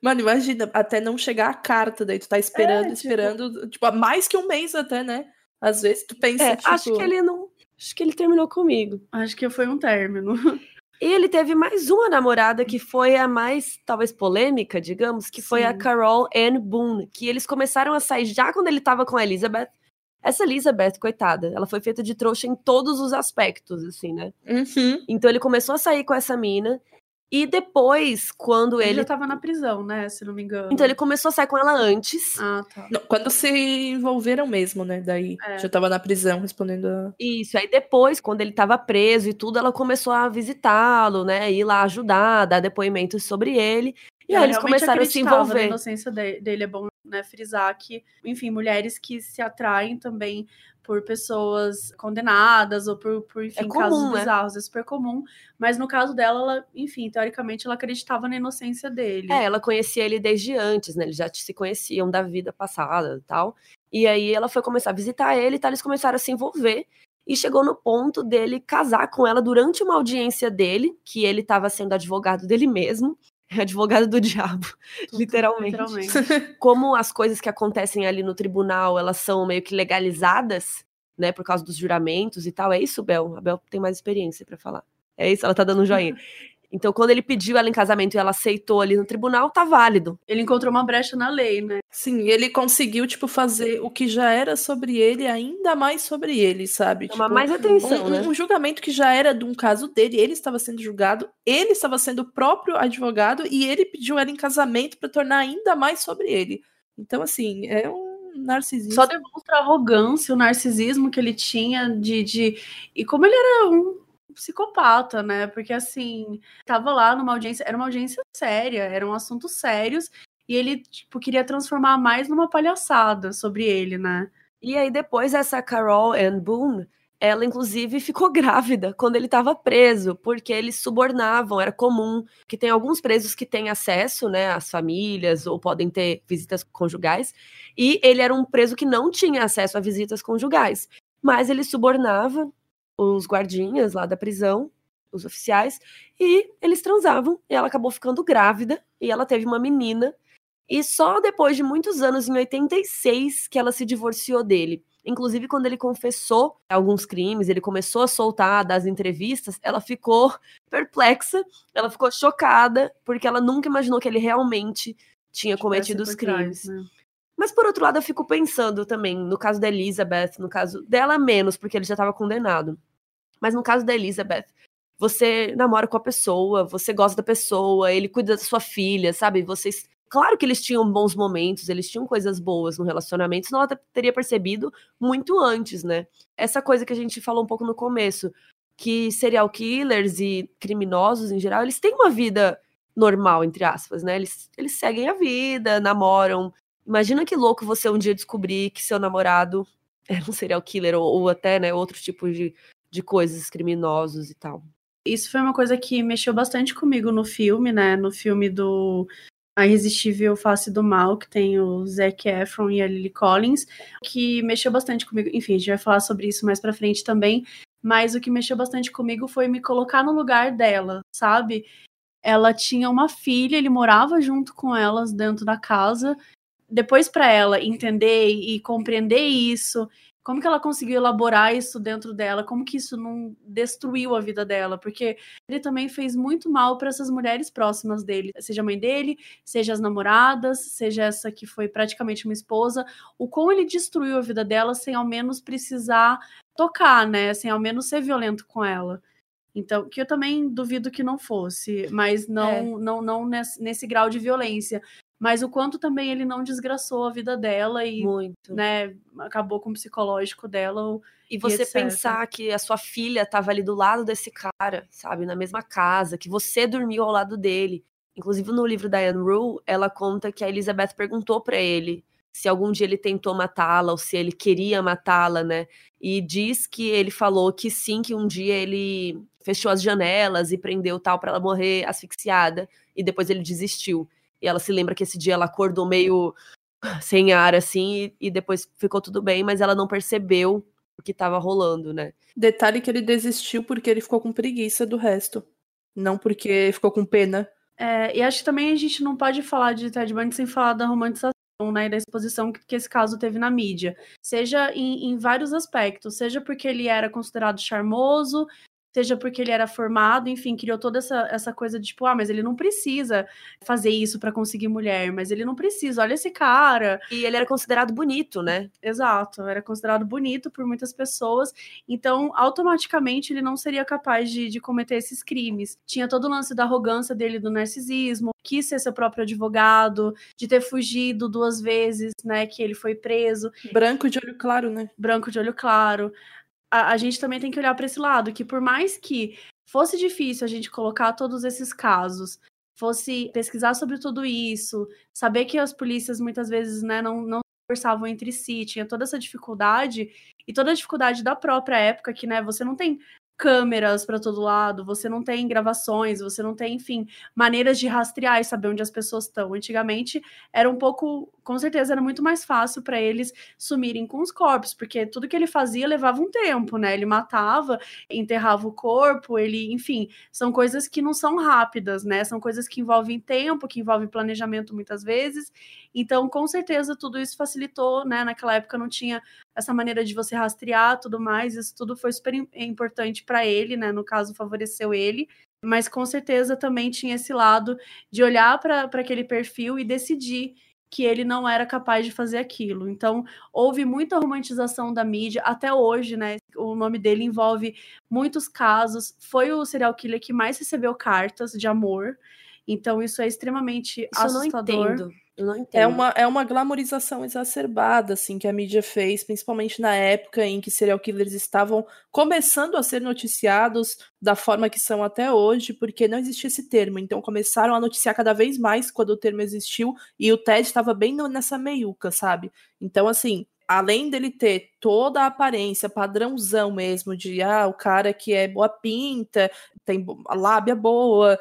Mano, imagina, até não chegar a carta, daí tu tá esperando, é, tipo... esperando, tipo, mais que um mês até, né? Às vezes tu pensa, é, tipo... acho que ele não, acho que ele terminou comigo. Acho que foi um término. E ele teve mais uma namorada que foi a mais, talvez, polêmica, digamos, que Sim. foi a Carol Ann Boone, que eles começaram a sair já quando ele tava com a Elizabeth. Essa Elizabeth, coitada, ela foi feita de trouxa em todos os aspectos, assim, né? Uhum. Então ele começou a sair com essa mina. E depois, quando ele. Ele já tava na prisão, né? Se não me engano. Então ele começou a sair com ela antes. Ah, tá. Não, quando se envolveram mesmo, né? Daí é. já tava na prisão respondendo a. Isso. Aí depois, quando ele tava preso e tudo, ela começou a visitá-lo, né? Ir lá ajudar, dar depoimentos sobre ele. E aí eles começaram a se envolver. A inocência dele é bom né, frisar que, enfim, mulheres que se atraem também por pessoas condenadas ou por, por enfim, é comum, casos né? bizarros, é super comum. Mas no caso dela, ela, enfim, teoricamente ela acreditava na inocência dele. É, ela conhecia ele desde antes, né? Eles já se conheciam da vida passada e tal. E aí ela foi começar a visitar ele e tal, eles começaram a se envolver. E chegou no ponto dele casar com ela durante uma audiência dele, que ele estava sendo advogado dele mesmo. advogado do diabo, literalmente. literalmente. Como as coisas que acontecem ali no tribunal, elas são meio que legalizadas, né, por causa dos juramentos e tal. É isso, Bel? A Bel tem mais experiência para falar. É isso, ela tá dando um joinha. Então, quando ele pediu ela em casamento e ela aceitou ali no tribunal, tá válido. Ele encontrou uma brecha na lei, né? Sim, ele conseguiu, tipo, fazer o que já era sobre ele, ainda mais sobre ele, sabe? Chamar tipo, mais atenção, um, né? Um julgamento que já era de um caso dele, ele estava sendo julgado, ele estava sendo o próprio advogado e ele pediu ela em casamento para tornar ainda mais sobre ele. Então, assim, é um narcisismo. Só demonstra a arrogância, o narcisismo que ele tinha de, de. E como ele era um psicopata, né? Porque assim, tava lá numa audiência, era uma audiência séria, eram assuntos sérios, e ele, tipo, queria transformar mais numa palhaçada sobre ele, né? E aí, depois, essa Carol Ann Boone, ela inclusive ficou grávida quando ele estava preso, porque eles subornavam, era comum, que tem alguns presos que têm acesso, né, às famílias ou podem ter visitas conjugais, e ele era um preso que não tinha acesso a visitas conjugais, mas ele subornava os guardinhas lá da prisão, os oficiais, e eles transavam, e ela acabou ficando grávida, e ela teve uma menina, e só depois de muitos anos, em 86, que ela se divorciou dele. Inclusive, quando ele confessou alguns crimes, ele começou a soltar das entrevistas, ela ficou perplexa, ela ficou chocada, porque ela nunca imaginou que ele realmente tinha cometido os crimes. Trás, né? Mas por outro lado, eu fico pensando também, no caso da Elizabeth, no caso dela menos, porque ele já estava condenado. Mas no caso da Elizabeth, você namora com a pessoa, você gosta da pessoa, ele cuida da sua filha, sabe? Vocês. Claro que eles tinham bons momentos, eles tinham coisas boas no relacionamento, senão ela teria percebido muito antes, né? Essa coisa que a gente falou um pouco no começo, que serial killers e criminosos em geral, eles têm uma vida normal, entre aspas, né? Eles, eles seguem a vida, namoram. Imagina que louco você um dia descobrir que seu namorado era um serial killer ou, ou até, né, outros tipos de, de coisas criminosos e tal. Isso foi uma coisa que mexeu bastante comigo no filme, né? No filme do A Irresistível Face do Mal, que tem o Zac Efron e a Lily Collins, que mexeu bastante comigo. Enfim, a gente vai falar sobre isso mais pra frente também. Mas o que mexeu bastante comigo foi me colocar no lugar dela, sabe? Ela tinha uma filha, ele morava junto com elas dentro da casa. Depois, para ela entender e compreender isso como que ela conseguiu elaborar isso dentro dela? Como que isso não destruiu a vida dela? Porque ele também fez muito mal para essas mulheres próximas dele, seja a mãe dele, seja as namoradas, seja essa que foi praticamente uma esposa. O como ele destruiu a vida dela sem ao menos precisar tocar, né? Sem ao menos ser violento com ela. Então, que eu também duvido que não fosse, mas não, é. não, não nesse, nesse grau de violência mas o quanto também ele não desgraçou a vida dela e Muito. né, acabou com o psicológico dela. E você e pensar que a sua filha estava ali do lado desse cara, sabe, na mesma casa, que você dormiu ao lado dele. Inclusive no livro da Anne Rule, ela conta que a Elizabeth perguntou para ele se algum dia ele tentou matá-la ou se ele queria matá-la, né? E diz que ele falou que sim, que um dia ele fechou as janelas e prendeu tal para ela morrer asfixiada e depois ele desistiu. E ela se lembra que esse dia ela acordou meio sem ar, assim, e, e depois ficou tudo bem, mas ela não percebeu o que estava rolando, né? Detalhe que ele desistiu porque ele ficou com preguiça do resto. Não porque ficou com pena. É, e acho que também a gente não pode falar de Ted Bundy sem falar da romantização né, e da exposição que, que, esse caso teve na mídia. Seja em, em, vários aspectos, seja porque ele era considerado charmoso, seja porque ele era formado, enfim, criou toda essa, essa coisa de tipo, ah, mas ele não precisa fazer isso para conseguir mulher, mas ele não precisa, olha esse cara. E ele era considerado bonito, né? Exato, era considerado bonito por muitas pessoas, então automaticamente ele não seria capaz de, de cometer esses crimes. Tinha todo o lance da arrogância dele, do narcisismo, quis ser seu próprio advogado, de ter fugido duas vezes, né, que ele foi preso. Branco de olho claro, né? Branco de olho claro a, a gente também tem que olhar para esse lado, que por mais que fosse difícil a gente colocar todos esses casos, fosse pesquisar sobre tudo isso, saber que as polícias muitas vezes né, não, não conversavam entre si, tinha toda essa dificuldade, e toda a dificuldade da própria época, que né, você não tem câmeras para todo lado, você não tem gravações, você não tem, enfim, maneiras de rastrear e saber onde as pessoas estão. Antigamente era um pouco, com certeza era muito mais fácil para eles sumirem com os corpos, porque tudo que ele fazia levava um tempo, né? Ele matava, enterrava o corpo, ele, enfim, são coisas que não são rápidas, né? São coisas que envolvem tempo, que envolvem planejamento muitas vezes. Então, com certeza tudo isso facilitou, né? Naquela época não tinha essa maneira de você rastrear tudo mais, isso tudo foi super importante para ele, né? No caso, favoreceu ele, mas com certeza também tinha esse lado de olhar para aquele perfil e decidir que ele não era capaz de fazer aquilo. Então, houve muita romantização da mídia até hoje, né? O nome dele envolve muitos casos. Foi o serial killer que mais recebeu cartas de amor. Então, isso é extremamente isso assustador. Eu não entendo. Eu não é entendo. É uma, é uma glamorização exacerbada, assim, que a mídia fez, principalmente na época em que serial killers estavam começando a ser noticiados da forma que são até hoje, porque não existia esse termo. Então começaram a noticiar cada vez mais quando o termo existiu, e o Ted estava bem nessa meiuca, sabe? Então, assim, além dele ter toda a aparência padrãozão mesmo de ah, o cara que é boa pinta, tem lábia boa,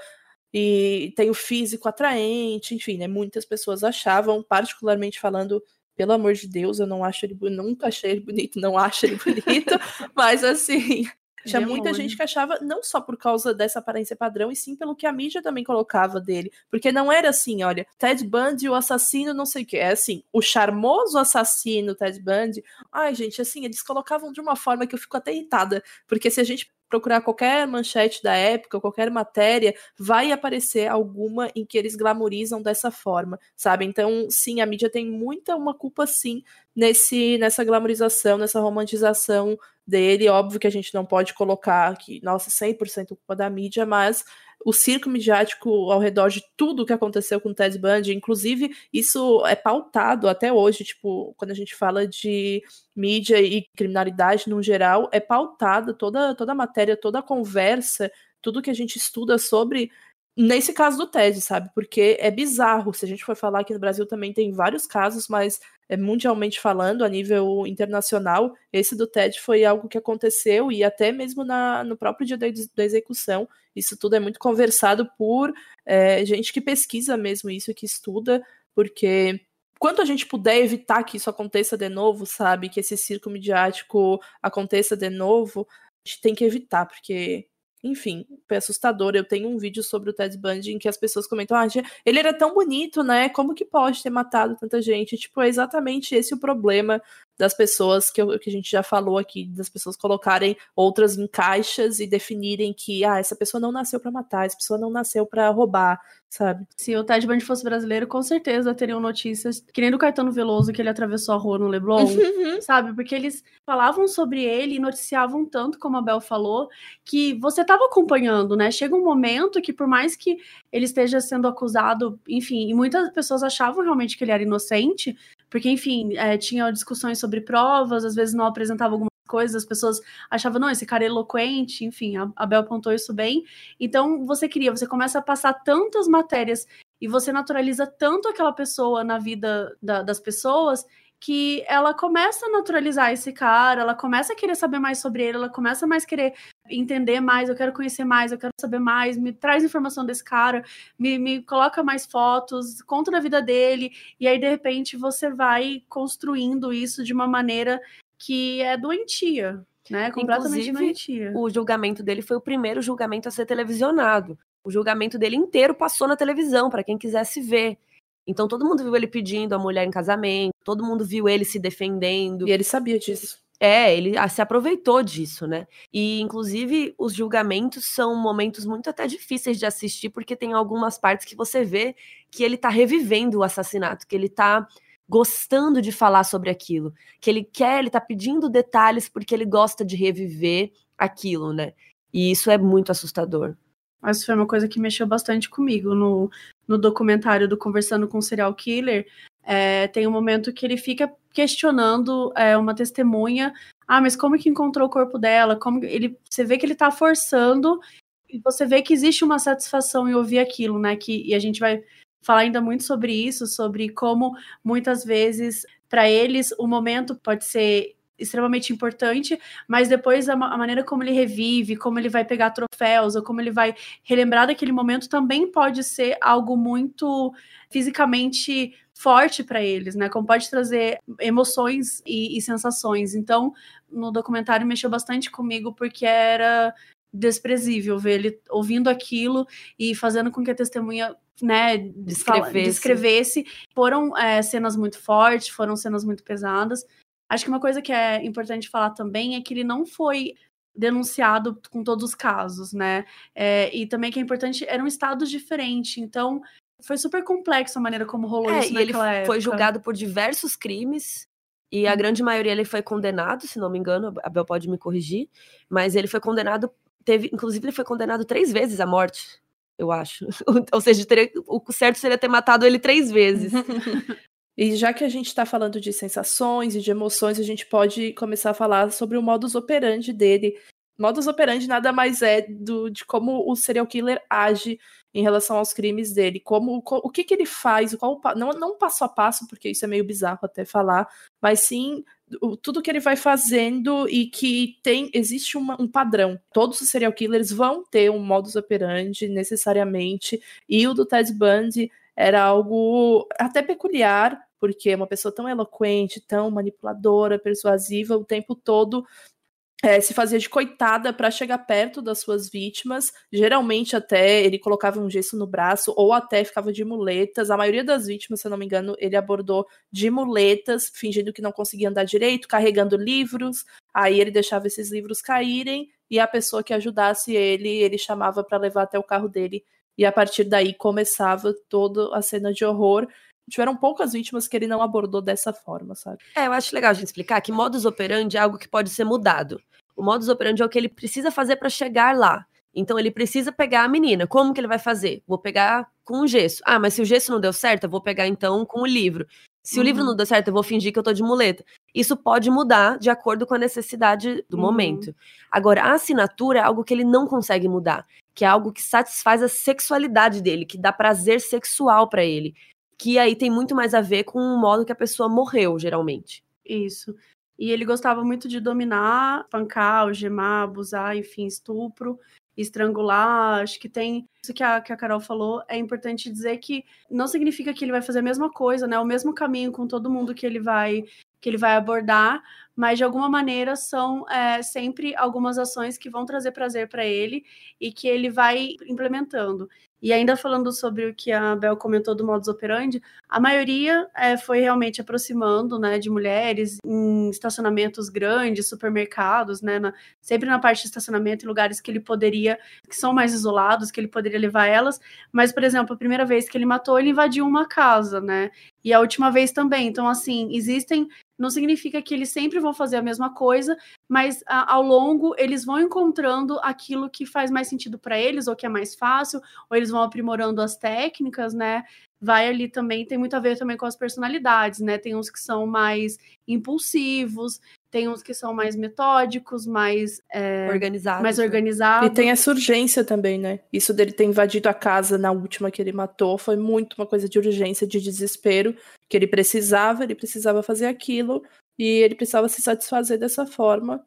e tem o físico atraente, enfim, né? Muitas pessoas achavam, particularmente falando, pelo amor de Deus, eu não acho ele nunca achei ele bonito, não acho ele bonito, mas assim, tinha muita gente que achava, não só por causa dessa aparência padrão, e sim pelo que a mídia também colocava dele. Porque não era assim, olha, Ted Bundy, o assassino, não sei o que. É assim, o charmoso assassino Ted Bundy. Ai, gente, assim, eles colocavam de uma forma que eu fico até irritada. Porque se a gente procurar qualquer manchete da época, qualquer matéria, vai aparecer alguma em que eles glamorizam dessa forma, sabe? Então, sim, a mídia tem muita uma culpa sim nesse nessa glamorização, nessa romantização dele. Óbvio que a gente não pode colocar que, nossa, 100% culpa da mídia, mas o circo midiático ao redor de tudo que aconteceu com o Ted Bundy, inclusive isso é pautado até hoje, tipo, quando a gente fala de mídia e criminalidade no geral, é pautada toda toda a matéria, toda a conversa, tudo que a gente estuda sobre nesse caso do TED, sabe? Porque é bizarro. Se a gente for falar aqui no Brasil também tem vários casos, mas mundialmente falando, a nível internacional, esse do TED foi algo que aconteceu e até mesmo na, no próprio dia da, da execução, isso tudo é muito conversado por é, gente que pesquisa mesmo isso, que estuda, porque quanto a gente puder evitar que isso aconteça de novo, sabe? Que esse circo midiático aconteça de novo, a gente tem que evitar, porque enfim, foi assustador. Eu tenho um vídeo sobre o Ted Bundy em que as pessoas comentam: ah, ele era tão bonito, né? Como que pode ter matado tanta gente? Tipo, é exatamente esse o problema das pessoas que, eu, que a gente já falou aqui, das pessoas colocarem outras em caixas e definirem que, ah, essa pessoa não nasceu para matar, essa pessoa não nasceu para roubar, sabe? Se o Ted Bundy fosse brasileiro, com certeza teriam notícias, que nem do Caetano Veloso, que ele atravessou a rua no Leblon, uhum. sabe? Porque eles falavam sobre ele e noticiavam tanto, como a Bel falou, que você estava acompanhando, né? Chega um momento que, por mais que ele esteja sendo acusado, enfim, e muitas pessoas achavam realmente que ele era inocente, porque, enfim, é, tinha discussões sobre provas, às vezes não apresentava algumas coisas, as pessoas achavam, não, esse cara é eloquente, enfim, a, a Bel apontou isso bem. Então, você queria, você começa a passar tantas matérias e você naturaliza tanto aquela pessoa na vida da, das pessoas que ela começa a naturalizar esse cara, ela começa a querer saber mais sobre ele, ela começa a mais querer entender mais, eu quero conhecer mais, eu quero saber mais, me traz informação desse cara, me, me coloca mais fotos, conta da vida dele, e aí de repente você vai construindo isso de uma maneira que é doentia, né? Completamente Inclusive, doentia. O julgamento dele foi o primeiro julgamento a ser televisionado. O julgamento dele inteiro passou na televisão para quem quisesse ver. Então todo mundo viu ele pedindo a mulher em casamento, todo mundo viu ele se defendendo. E ele sabia disso. É, ele se aproveitou disso, né? E, inclusive, os julgamentos são momentos muito até difíceis de assistir, porque tem algumas partes que você vê que ele tá revivendo o assassinato, que ele tá gostando de falar sobre aquilo, que ele quer, ele tá pedindo detalhes porque ele gosta de reviver aquilo, né? E isso é muito assustador. Mas foi uma coisa que mexeu bastante comigo no, no documentário do Conversando com o Serial Killer. É, tem um momento que ele fica questionando é, uma testemunha. Ah, mas como que encontrou o corpo dela? Como ele, você vê que ele tá forçando e você vê que existe uma satisfação em ouvir aquilo, né? Que, e a gente vai falar ainda muito sobre isso, sobre como muitas vezes para eles o momento pode ser extremamente importante, mas depois a, a, maneira como ele revive, como ele vai pegar troféus, ou como ele vai relembrar daquele momento também pode ser algo muito fisicamente forte para eles, né? Como pode trazer emoções e, e sensações. Então, no documentário mexeu bastante comigo porque era desprezível ver ele ouvindo aquilo e fazendo com que a testemunha né, descrevesse. descrevesse. Foram é, cenas muito fortes, foram cenas muito pesadas. Acho que uma coisa que é importante falar também é que ele não foi denunciado com todos os casos, né? É, e também que é importante, eram estados diferentes, então foi super complexo a maneira como rolou é, isso e ele época. foi julgado por diversos crimes, e a hum. grande maioria ele foi condenado, se não me engano, a Bel pode me corrigir, mas ele foi condenado, teve, inclusive ele foi condenado três vezes à morte, eu acho. Ou seja, teria, o certo seria ter matado ele três vezes. E já que a gente está falando de sensações e de emoções, a gente pode começar a falar sobre o modus operandi dele. Modus operandi nada mais é do, de como o serial killer age em relação aos crimes dele, como o que, que ele faz, qual não, não passo a passo, porque isso é meio bizarro até falar, mas sim o, tudo que ele vai fazendo e que tem existe uma, um padrão. Todos os serial killers vão ter um modus operandi necessariamente, e o do Ted Bundy era algo até peculiar, porque uma pessoa tão eloquente, tão manipuladora, persuasiva, o tempo todo é, se fazia de coitada para chegar perto das suas vítimas. Geralmente, até ele colocava um gesso no braço ou até ficava de muletas. A maioria das vítimas, se eu não me engano, ele abordou de muletas, fingindo que não conseguia andar direito, carregando livros. Aí ele deixava esses livros caírem e a pessoa que ajudasse ele, ele chamava para levar até o carro dele e a partir daí começava toda a cena de horror. Tiveram poucas vítimas que ele não abordou dessa forma, sabe? É, eu acho legal a gente explicar que modus operandi é algo que pode ser mudado. O modus operandi é o que ele precisa fazer para chegar lá. Então ele precisa pegar a menina. Como que ele vai fazer? Vou pegar com o gesso. Ah, mas se o gesso não deu certo, eu vou pegar então com o livro. Se uhum. o livro uhum. não deu certo, eu vou fingir que eu tô de muleta. Isso pode mudar de acordo com a necessidade do uhum. momento. Agora, a assinatura é algo que ele não consegue mudar. Que é algo que satisfaz a sexualidade dele, que dá prazer sexual para ele, que aí tem muito mais a ver com o modo que a pessoa morreu, geralmente. Isso. E ele gostava muito de dominar, pancar, algemar, abusar, enfim, estupro, estrangular. Acho que tem isso que a, que a Carol falou. É importante dizer que não significa que ele vai fazer a mesma coisa, né? O mesmo caminho com todo mundo que ele vai que ele vai abordar, mas de alguma maneira são é, sempre algumas ações que vão trazer prazer para ele e que ele vai implementando. E ainda falando sobre o que a Bel comentou do modus operandi, a maioria é, foi realmente aproximando né, de mulheres em estacionamentos grandes, supermercados, né, na, sempre na parte de estacionamento, em lugares que ele poderia, que são mais isolados, que ele poderia levar elas. Mas, por exemplo, a primeira vez que ele matou, ele invadiu uma casa, né? E a última vez também. Então, assim, existem não significa que eles sempre vão fazer a mesma coisa, mas a, ao longo eles vão encontrando aquilo que faz mais sentido para eles, ou que é mais fácil, ou eles vão aprimorando as técnicas, né? Vai ali também, tem muito a ver também com as personalidades, né? Tem uns que são mais impulsivos, tem uns que são mais metódicos, mais é, organizados. Mais organizados. E tem essa urgência também, né? Isso dele ter invadido a casa na última que ele matou foi muito uma coisa de urgência, de desespero, que ele precisava, ele precisava fazer aquilo e ele precisava se satisfazer dessa forma.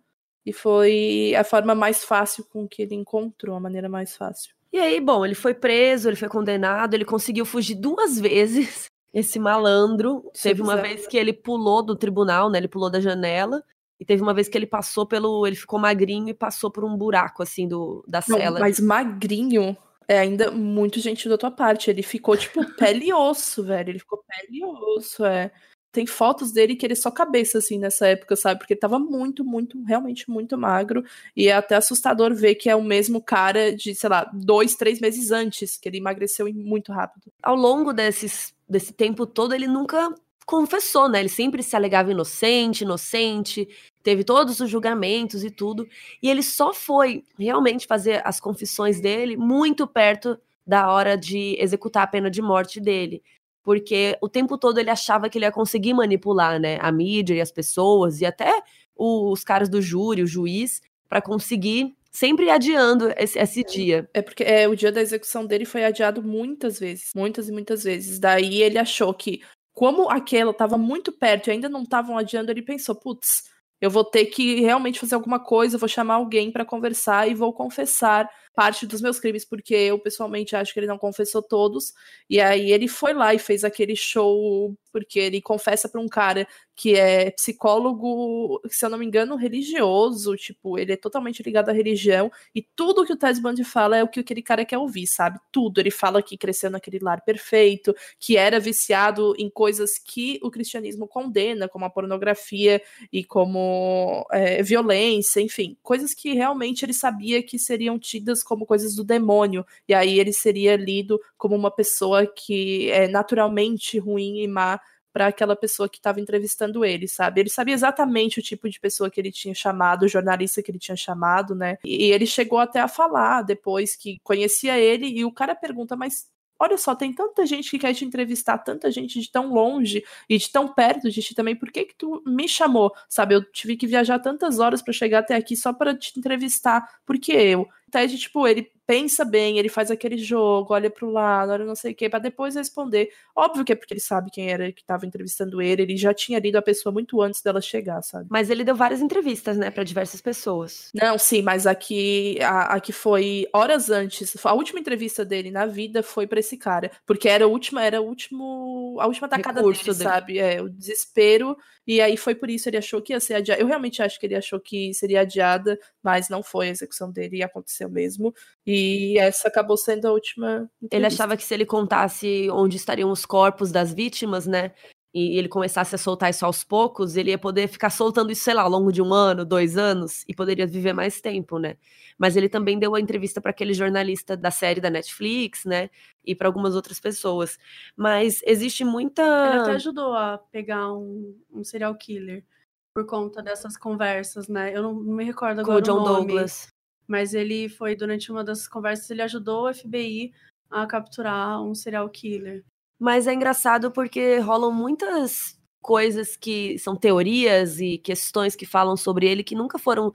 E foi a forma mais fácil com que ele encontrou, a maneira mais fácil. E aí, bom, ele foi preso, ele foi condenado, ele conseguiu fugir duas vezes. Esse malandro. Sim, teve uma vez que ele pulou do tribunal, né? Ele pulou da janela. E teve uma vez que ele passou pelo. Ele ficou magrinho e passou por um buraco, assim, do, da Não, cela. Mas magrinho é ainda muito gentil da tua parte. Ele ficou, tipo, pele e osso, velho. Ele ficou pele e osso, é. Tem fotos dele que ele é só cabeça, assim, nessa época, sabe? Porque ele tava muito, muito, realmente muito magro. E é até assustador ver que é o mesmo cara de, sei lá, dois, três meses antes, que ele emagreceu muito rápido. Ao longo desses, desse tempo todo, ele nunca confessou, né? Ele sempre se alegava inocente, inocente, teve todos os julgamentos e tudo. E ele só foi realmente fazer as confissões dele muito perto da hora de executar a pena de morte dele. Porque o tempo todo ele achava que ele ia conseguir manipular, né, a mídia e as pessoas e até os caras do júri, o juiz, para conseguir sempre adiando esse, esse, dia. É porque é, o dia da execução dele foi adiado muitas vezes, muitas e muitas vezes. Daí ele achou que como aquela estava muito perto e ainda não estavam adiando, ele pensou, putz, eu vou ter que realmente fazer alguma coisa, vou chamar alguém para conversar e vou confessar parte dos meus crimes, porque eu pessoalmente acho que ele não confessou todos. E aí ele foi lá e fez aquele show, porque ele confessa para um cara que é psicólogo, se eu não me engano, religioso, tipo, ele é totalmente ligado à religião, e tudo que o Ted Bundy fala é o que aquele cara quer ouvir, sabe? Tudo. Ele fala que cresceu naquele lar perfeito, que era viciado em coisas que o cristianismo condena, como a pornografia e como é, violência, enfim, coisas que realmente ele sabia que seriam tidas como coisas do demônio, e aí ele seria lido como uma pessoa que é naturalmente ruim e má para aquela pessoa que estava entrevistando ele, sabe? Ele sabia exatamente o tipo de pessoa que ele tinha chamado, o jornalista que ele tinha chamado, né? E ele chegou até a falar depois que conhecia ele e o cara pergunta, mas olha só, tem tanta gente que quer te entrevistar, tanta gente de tão longe e de tão perto de ti também, por que que tu me chamou? Sabe, eu tive que viajar tantas horas para chegar até aqui só para te entrevistar, porque eu? Ted, tipo, ele pensa bem, ele faz aquele jogo, olha pro lado, olha não sei o quê, para depois responder. Óbvio que é porque ele sabe quem era que tava entrevistando ele, ele já tinha lido a pessoa muito antes dela chegar, sabe? Mas ele deu várias entrevistas, né, para diversas pessoas. Não, sim, mas aqui a, a que foi horas antes, a última entrevista dele na vida foi para esse cara, porque era a última, era o último, a última tacada dele, dele, sabe? É, o desespero, e aí foi por isso ele achou que ia ser adiada. Eu realmente acho que ele achou que seria adiada, mas não foi a execução dele e aconteceu mesmo. E essa acabou sendo a última. Entrevista. Ele achava que se ele contasse onde estariam os corpos das vítimas, né? E ele começasse a soltar isso aos poucos, ele ia poder ficar soltando isso, sei lá, ao longo de um ano, dois anos, e poderia viver mais tempo, né? Mas ele também deu a entrevista para aquele jornalista da série da Netflix, né? E para algumas outras pessoas. Mas existe muita. Ele até ajudou a pegar um, um serial killer por conta dessas conversas, né? Eu não, me recordo agora. Com o John o nome. Douglas mas ele foi, durante uma das conversas, ele ajudou o FBI a capturar um serial killer. Mas é engraçado porque rolam muitas coisas que são teorias e questões que falam sobre ele que nunca foram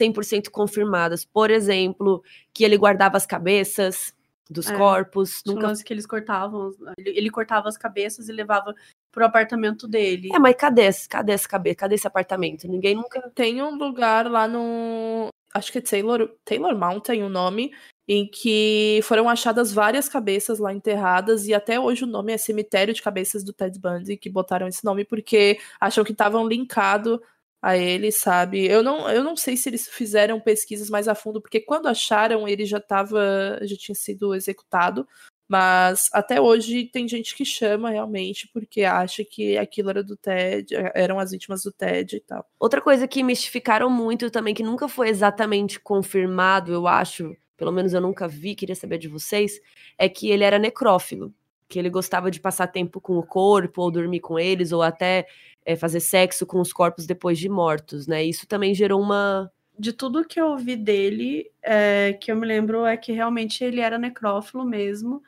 100% confirmadas. Por exemplo, que ele guardava as cabeças dos É, corpos. Nunca... que eles cortavam, ele, ele cortava as cabeças e levava pro apartamento dele. É, mas cadê, cadê essa cabeça? Cadê esse apartamento? Ninguém nunca. Tem um lugar lá no. Acho que é Taylor, Taylor Mountain o nome, em que foram achadas várias cabeças lá enterradas, e até hoje o nome é Cemitério de Cabeças do Ted Bundy, que botaram esse nome porque acham que estavam linkados a ele, sabe? Eu não, eu não sei se eles fizeram pesquisas mais a fundo, porque quando acharam ele já tava, já tinha sido executado. Mas até hoje tem gente que chama realmente porque acha que aquilo era do Ted, eram as vítimas do Ted e tal. Outra coisa que mistificaram muito também, que nunca foi exatamente confirmado, eu acho, pelo menos eu nunca vi, queria saber de vocês, é que ele era necrófilo. Que ele gostava de passar tempo com o corpo, ou dormir com eles, ou até é, fazer sexo com os corpos depois de mortos, né? Isso também gerou uma. De tudo que eu ouvi dele, é, que eu me lembro é que realmente ele era necrófilo mesmo.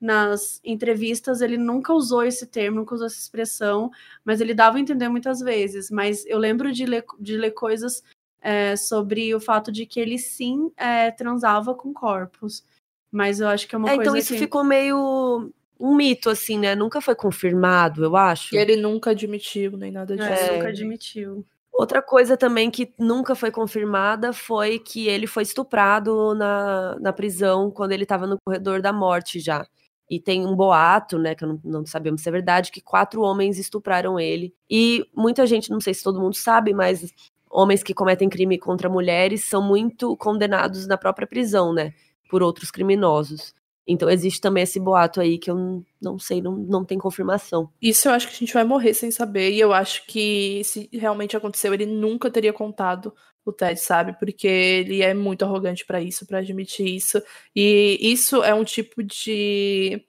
Nas entrevistas ele nunca usou esse termo, nunca usou essa expressão, mas ele dava a entender muitas vezes. Mas eu lembro de ler, de ler coisas é, sobre o fato de que ele sim é, transava com corpos. Mas eu acho que é uma É, coisa então isso que... ficou meio um mito, assim, né? Nunca foi confirmado, eu acho. E ele nunca admitiu nem nada disso. É, É. nunca admitiu. Outra coisa também que nunca foi confirmada foi que ele foi estuprado na, na prisão quando ele estava no corredor da morte já. E tem um boato, né, que não, não sabemos se é verdade, que quatro homens estupraram ele. E muita gente, não sei se todo mundo sabe, mas homens que cometem crime contra mulheres são muito condenados na própria prisão, né, por outros criminosos. Então existe também esse boato aí que eu não, sei, não, não tem confirmação. Isso eu acho que a gente vai morrer sem saber. E eu acho que se realmente aconteceu, ele nunca teria contado o Ted, sabe? Porque ele é muito arrogante pra isso, pra admitir isso. E isso é um tipo de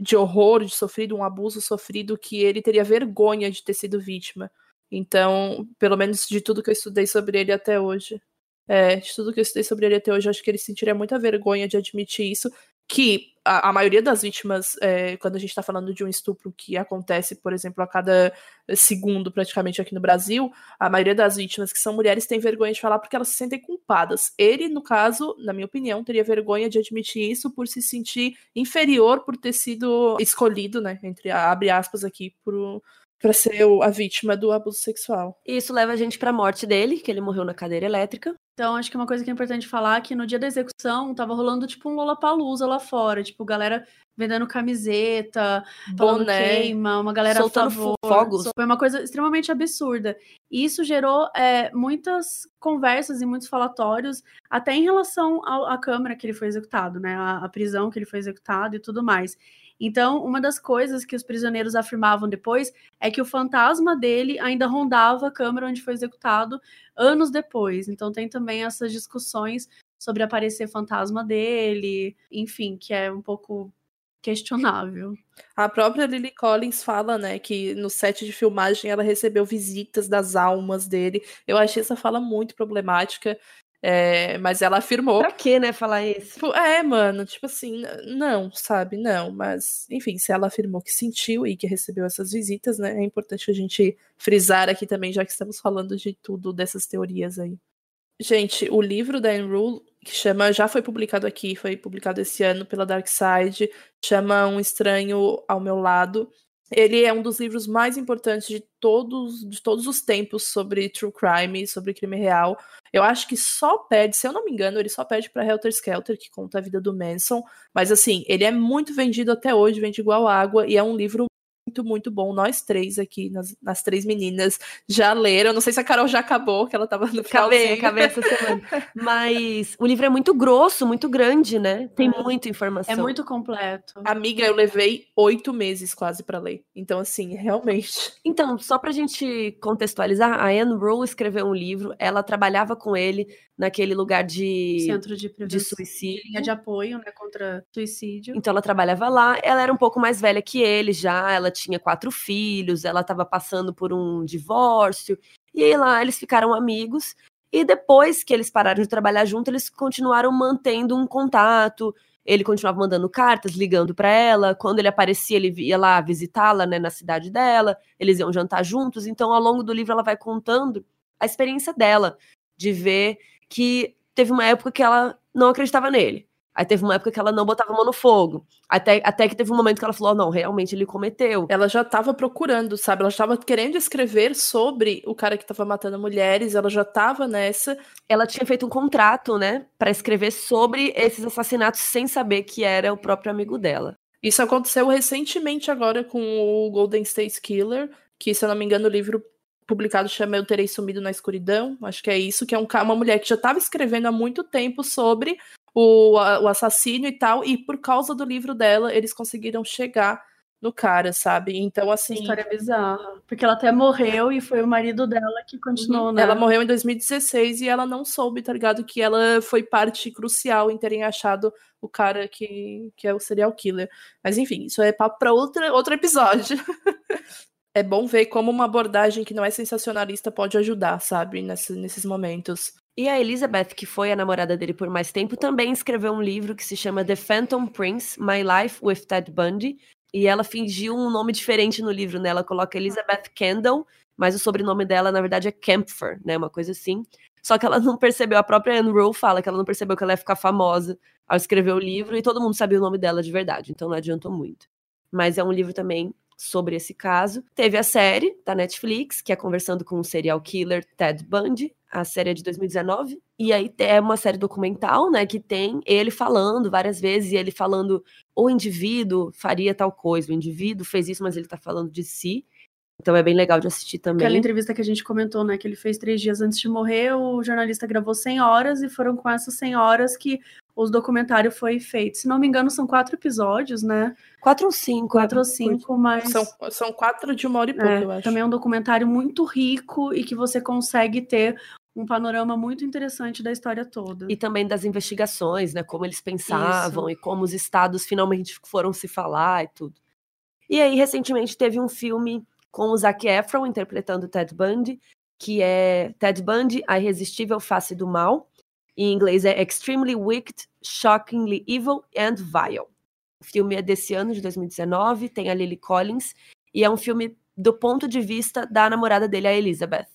de horror, de sofrido, um abuso sofrido que ele teria vergonha de ter sido vítima. Então, pelo menos de tudo que eu estudei sobre ele até hoje, é, de tudo que eu estudei sobre ele até hoje, acho que ele sentiria muita vergonha de admitir isso. Que a, a maioria das vítimas, é, quando a gente está falando de um estupro que acontece, por exemplo, a cada segundo, praticamente aqui no Brasil, a maioria das vítimas que são mulheres tem vergonha de falar porque elas se sentem culpadas. Ele, no caso, na minha opinião, teria vergonha de admitir isso por se sentir inferior por ter sido escolhido, né? Entre abre aspas aqui, por para ser o- a vítima do abuso sexual. E isso leva a gente pra morte dele, que ele morreu na cadeira elétrica. Então, acho que uma coisa que é importante falar é que no dia da execução tava rolando tipo um Lollapalooza lá fora, tipo, galera vendendo camiseta, falando Boné. queima, uma galera soltando a favor. fogos. Foi uma coisa extremamente absurda. E isso gerou é, muitas conversas e muitos falatórios, até em relação à câmara que ele foi executado, né? A, a prisão que ele foi executado e tudo mais. Então, uma das coisas que os prisioneiros afirmavam depois é que o fantasma dele ainda rondava a câmara onde foi executado anos depois. Então, tem também essas discussões sobre aparecer fantasma dele, enfim, que é um pouco questionável. A própria Lily Collins fala, né, que no set de filmagem ela recebeu visitas das almas dele. Eu achei essa fala muito problemática, é, mas ela afirmou. Pra que, né, falar isso? Tipo, é, mano, tipo assim, não, sabe, não, mas, enfim, se ela afirmou que sentiu e que recebeu essas visitas, né, é importante a gente frisar aqui também, já que estamos falando de tudo dessas teorias aí. Gente, o livro da Anne Rule, que chama, já foi publicado aqui, foi publicado esse ano pela Dark Side, chama Um Estranho ao Meu Lado. Ele é um dos livros mais importantes de todos, de todos os tempos sobre true crime, sobre crime real. Eu acho que só perde, se eu não me engano, ele só perde para Helter Skelter, que conta a vida do Manson. Mas assim, ele é muito vendido até hoje, vende igual água, e é um livro muito, muito bom. Nós três aqui, nas, nas três meninas, já leram. Não sei se a Carol já acabou, que ela tava no Acabei, finalzinho. acabei essa semana. Mas o livro é muito grosso, muito grande, né? Tem É. muita informação. É muito completo. Amiga, eu levei oito meses quase para ler. Então, assim, realmente. Então, só pra gente contextualizar, a Anne Rule escreveu um livro, ela trabalhava com ele naquele lugar de, Centro de de suicídio. Linha de apoio, né, contra suicídio. Então ela trabalhava lá, ela era um pouco mais velha que ele já, ela tinha quatro filhos, ela estava passando por um divórcio, e aí lá eles ficaram amigos, e depois que eles pararam de trabalhar junto, eles continuaram mantendo um contato, ele continuava mandando cartas, ligando para ela, quando ele aparecia, ele ia lá visitá-la, né, na cidade dela, eles iam jantar juntos, então ao longo do livro ela vai contando a experiência dela, de ver que teve uma época que ela não acreditava nele. Aí teve uma época que ela não botava a mão no fogo. Até, até que teve um momento que ela falou: não, realmente ele cometeu. Ela já estava procurando, sabe? Ela estava querendo escrever sobre o cara que estava matando mulheres, ela já estava nessa. Ela tinha feito um contrato, né, para escrever sobre esses assassinatos sem saber que era o próprio amigo dela. Isso aconteceu recentemente agora com o Golden State Killer, que, se eu não me engano, o livro publicado chama Eu Terei Sumido na Escuridão. Acho que é isso, que é um, uma mulher que já estava escrevendo há muito tempo sobre o, o assassino e tal, e por causa do livro dela, eles conseguiram chegar no cara, sabe? Então, assim. História bizarra. Porque ela até morreu e foi o marido dela que continuou, uhum. né? Ela morreu em 2016 e ela não soube, tá ligado? Que ela foi parte crucial em terem achado o cara que, que é o serial killer. Mas enfim, isso é papo pra outra, outro episódio. é bom ver como uma abordagem que não é sensacionalista pode ajudar, sabe? Nesse, nesses momentos. E a Elizabeth, que foi a namorada dele por mais tempo, também escreveu um livro que se chama The Phantom Prince: My Life with Ted Bundy. E ela fingiu um nome diferente no livro, né? Ela coloca Elizabeth Kendall, mas o sobrenome dela, na verdade, é Kempfer, né? Uma coisa assim. Só que ela não percebeu, a própria Anne Rule fala que ela não percebeu que ela ia ficar famosa ao escrever o livro, e todo mundo sabia o nome dela de verdade, então não adiantou muito. Mas é um livro também sobre esse caso. Teve a série da Netflix, que é Conversando com o Serial Killer Ted Bundy, a série é de 2019, e aí é uma série documental, né, que tem ele falando várias vezes, e ele falando, o indivíduo faria tal coisa, o indivíduo fez isso, mas ele tá falando de si, então é bem legal de assistir também. Aquela entrevista que a gente comentou, né, que ele fez três dias antes de morrer, o jornalista gravou 100 horas, e foram com essas 100 horas que o documentário foi feito. Se não me engano, são quatro episódios, né? Quatro ou cinco. Quatro ou cinco, mas. São, são quatro de uma hora e pouco, é, eu acho. Também é um documentário muito rico e que você consegue ter um panorama muito interessante da história toda. E também das investigações, né? Como eles pensavam Isso. e como os estados finalmente foram se falar e tudo. E aí, recentemente, teve um filme com o Zac Efron interpretando Ted Bundy, que é Ted Bundy, A Irresistível Face do Mal. Em inglês é Extremely Wicked, Shockingly Evil and Vile. O filme é desse ano, de 2019, tem a Lily Collins, e é um filme do ponto de vista da namorada dele, a Elizabeth.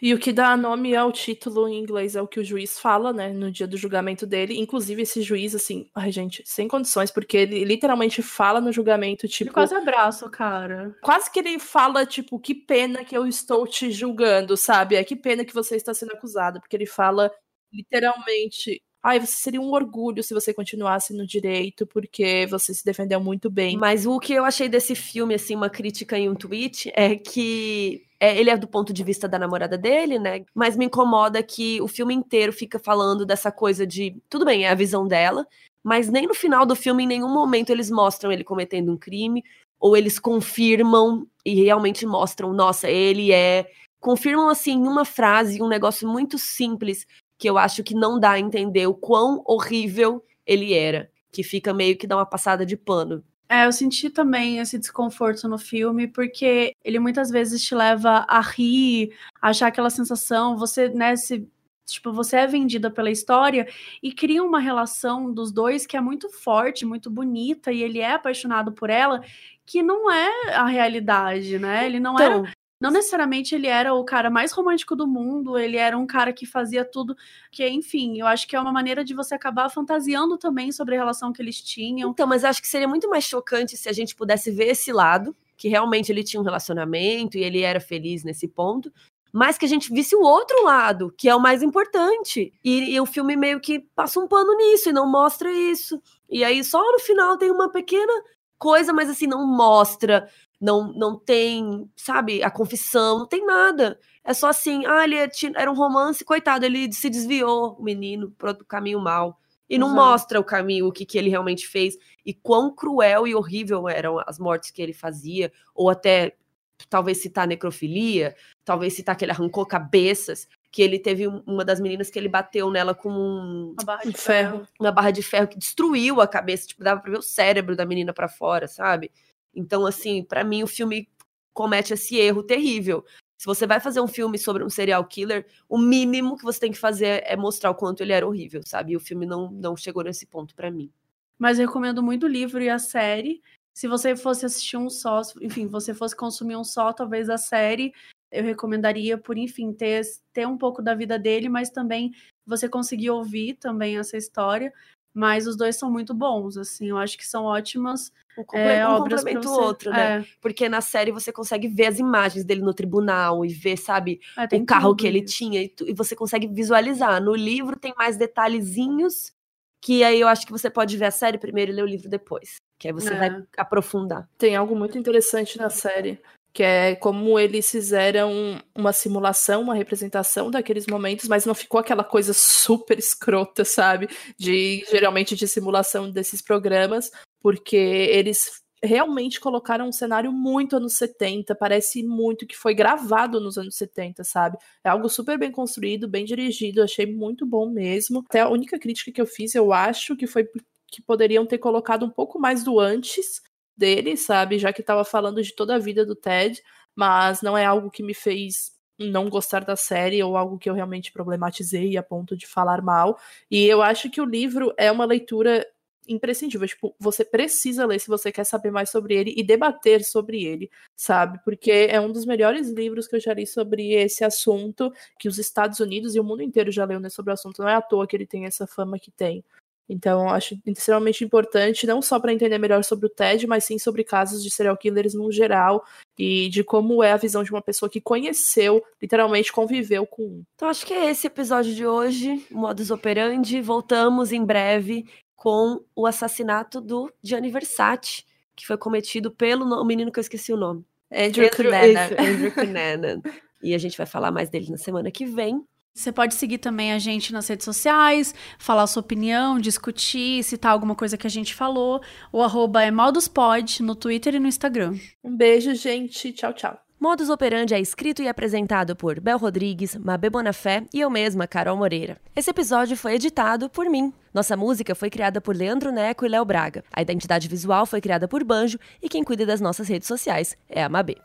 E o que dá nome ao título em inglês é o que o juiz fala, né, no dia do julgamento dele. Inclusive, esse juiz, assim, ai, gente, sem condições, porque ele literalmente fala no julgamento, tipo. Ele quase abraço, cara. Quase que ele fala, tipo, que pena que eu estou te julgando, sabe? É que pena que você está sendo acusado, porque ele fala literalmente ai, você seria um orgulho se você continuasse no direito, porque você se defendeu muito bem. Mas o que eu achei desse filme, assim, uma crítica em um tweet, é que é, ele é do ponto de vista da namorada dele, né? Mas me incomoda que o filme inteiro fica falando dessa coisa de. Tudo bem, é a visão dela, mas nem no final do filme, em nenhum momento, eles mostram ele cometendo um crime, ou eles confirmam e realmente mostram, nossa, ele é. Confirmam assim, em uma frase, um negócio muito simples, que eu acho que não dá a entender o quão horrível ele era, que fica meio que dá uma passada de pano. É, eu senti também esse desconforto no filme, porque ele muitas vezes te leva a rir, a achar aquela sensação, você, né, se, tipo, você é vendida pela história e cria uma relação dos dois que é muito forte, muito bonita, e ele é apaixonado por ela, que não é a realidade, né? Ele não então, era não necessariamente ele era o cara mais romântico do mundo, ele era um cara que fazia tudo, que enfim, eu acho que é uma maneira de você acabar fantasiando também sobre a relação que eles tinham. Então, mas acho que seria muito mais chocante se a gente pudesse ver esse lado, que realmente ele tinha um relacionamento e ele era feliz nesse ponto, mas que a gente visse o outro lado, que é o mais importante. E, e, o filme meio que passa um pano nisso e não mostra isso. E aí só no final tem uma pequena coisa, mas assim, não mostra não, não tem, sabe, a confissão, não tem nada. É só assim, ah, ele é era um romance, coitado, ele se desviou, o menino, para o caminho mal. E não Exato. mostra o caminho, o que, que ele realmente fez, e quão cruel e horrível eram as mortes que ele fazia, ou até talvez citar necrofilia, talvez citar que ele arrancou cabeças, que ele teve uma das meninas que ele bateu nela com um, uma barra de ferro. uma barra de ferro que destruiu a cabeça, tipo, dava para ver o cérebro da menina para fora, sabe? Então, assim, para mim o filme comete esse erro terrível. Se você vai fazer um filme sobre um serial killer, o mínimo que você tem que fazer é mostrar o quanto ele era horrível, sabe? E o filme não, não chegou nesse ponto para mim. Mas eu recomendo muito o livro e a série. Se você fosse assistir um só, enfim, você fosse consumir um só, talvez a série eu recomendaria por, enfim, ter, ter um pouco da vida dele, mas também você conseguir ouvir também essa história. Mas os dois são muito bons, assim, eu acho que são ótimas um, é, um complementa o outro, né? É. Porque na série você consegue ver as imagens dele no tribunal e ver, sabe, é, o carro que ele tinha e, tu, e, você consegue visualizar. No livro tem mais detalhezinhos que aí eu acho que você pode ver a série primeiro e ler o livro depois. Que aí você vai é. aprofundar. Tem algo muito interessante na série que é como eles fizeram uma simulação, uma representação daqueles momentos, mas não ficou aquela coisa super escrota, sabe? De geralmente de simulação desses programas, porque eles realmente colocaram um cenário muito anos 70, parece muito que foi gravado nos anos 70, sabe? É algo super bem construído, bem dirigido, achei muito bom mesmo. Até a única crítica que eu fiz, eu acho que foi que poderiam ter colocado um pouco mais do antes dele, sabe? Já que estava falando de toda a vida do Ted, mas não é algo que me fez não gostar da série ou algo que eu realmente problematizei a ponto de falar mal. E eu acho que o livro é uma leitura imprescindível. Tipo, você precisa ler se você quer saber mais sobre ele e debater sobre ele, sabe? Porque é um dos melhores livros que eu já li sobre esse assunto, que os Estados Unidos e o mundo inteiro já leu né, sobre o assunto. Não é à toa que ele tem essa fama que tem. Então, acho extremamente importante, não só para entender melhor sobre o TED, mas sim sobre casos de serial killers no geral e de como é a visão de uma pessoa que conheceu, literalmente conviveu com um. Então, acho que é esse episódio de hoje, Modus Operandi. Voltamos em breve com o assassinato do Gianni Versace, que foi cometido pelo o menino que eu esqueci o nome. Andrew, Andrew Cunanan. Andrew Cunanan. e a gente vai falar mais dele na semana que vem. Você pode seguir também a gente nas redes sociais, falar sua opinião, discutir, citar alguma coisa que a gente falou. O arroba é maldospod no Twitter e no Instagram. Um beijo, gente. Tchau, tchau. Modus Operandi é escrito e apresentado por Bel Rodrigues, Mabê Bonafé e eu mesma, Carol Moreira. Esse episódio foi editado por mim. Nossa música foi criada por Leandro Neco e Léo Braga. A identidade visual foi criada por Banjo e quem cuida das nossas redes sociais é a Mabê.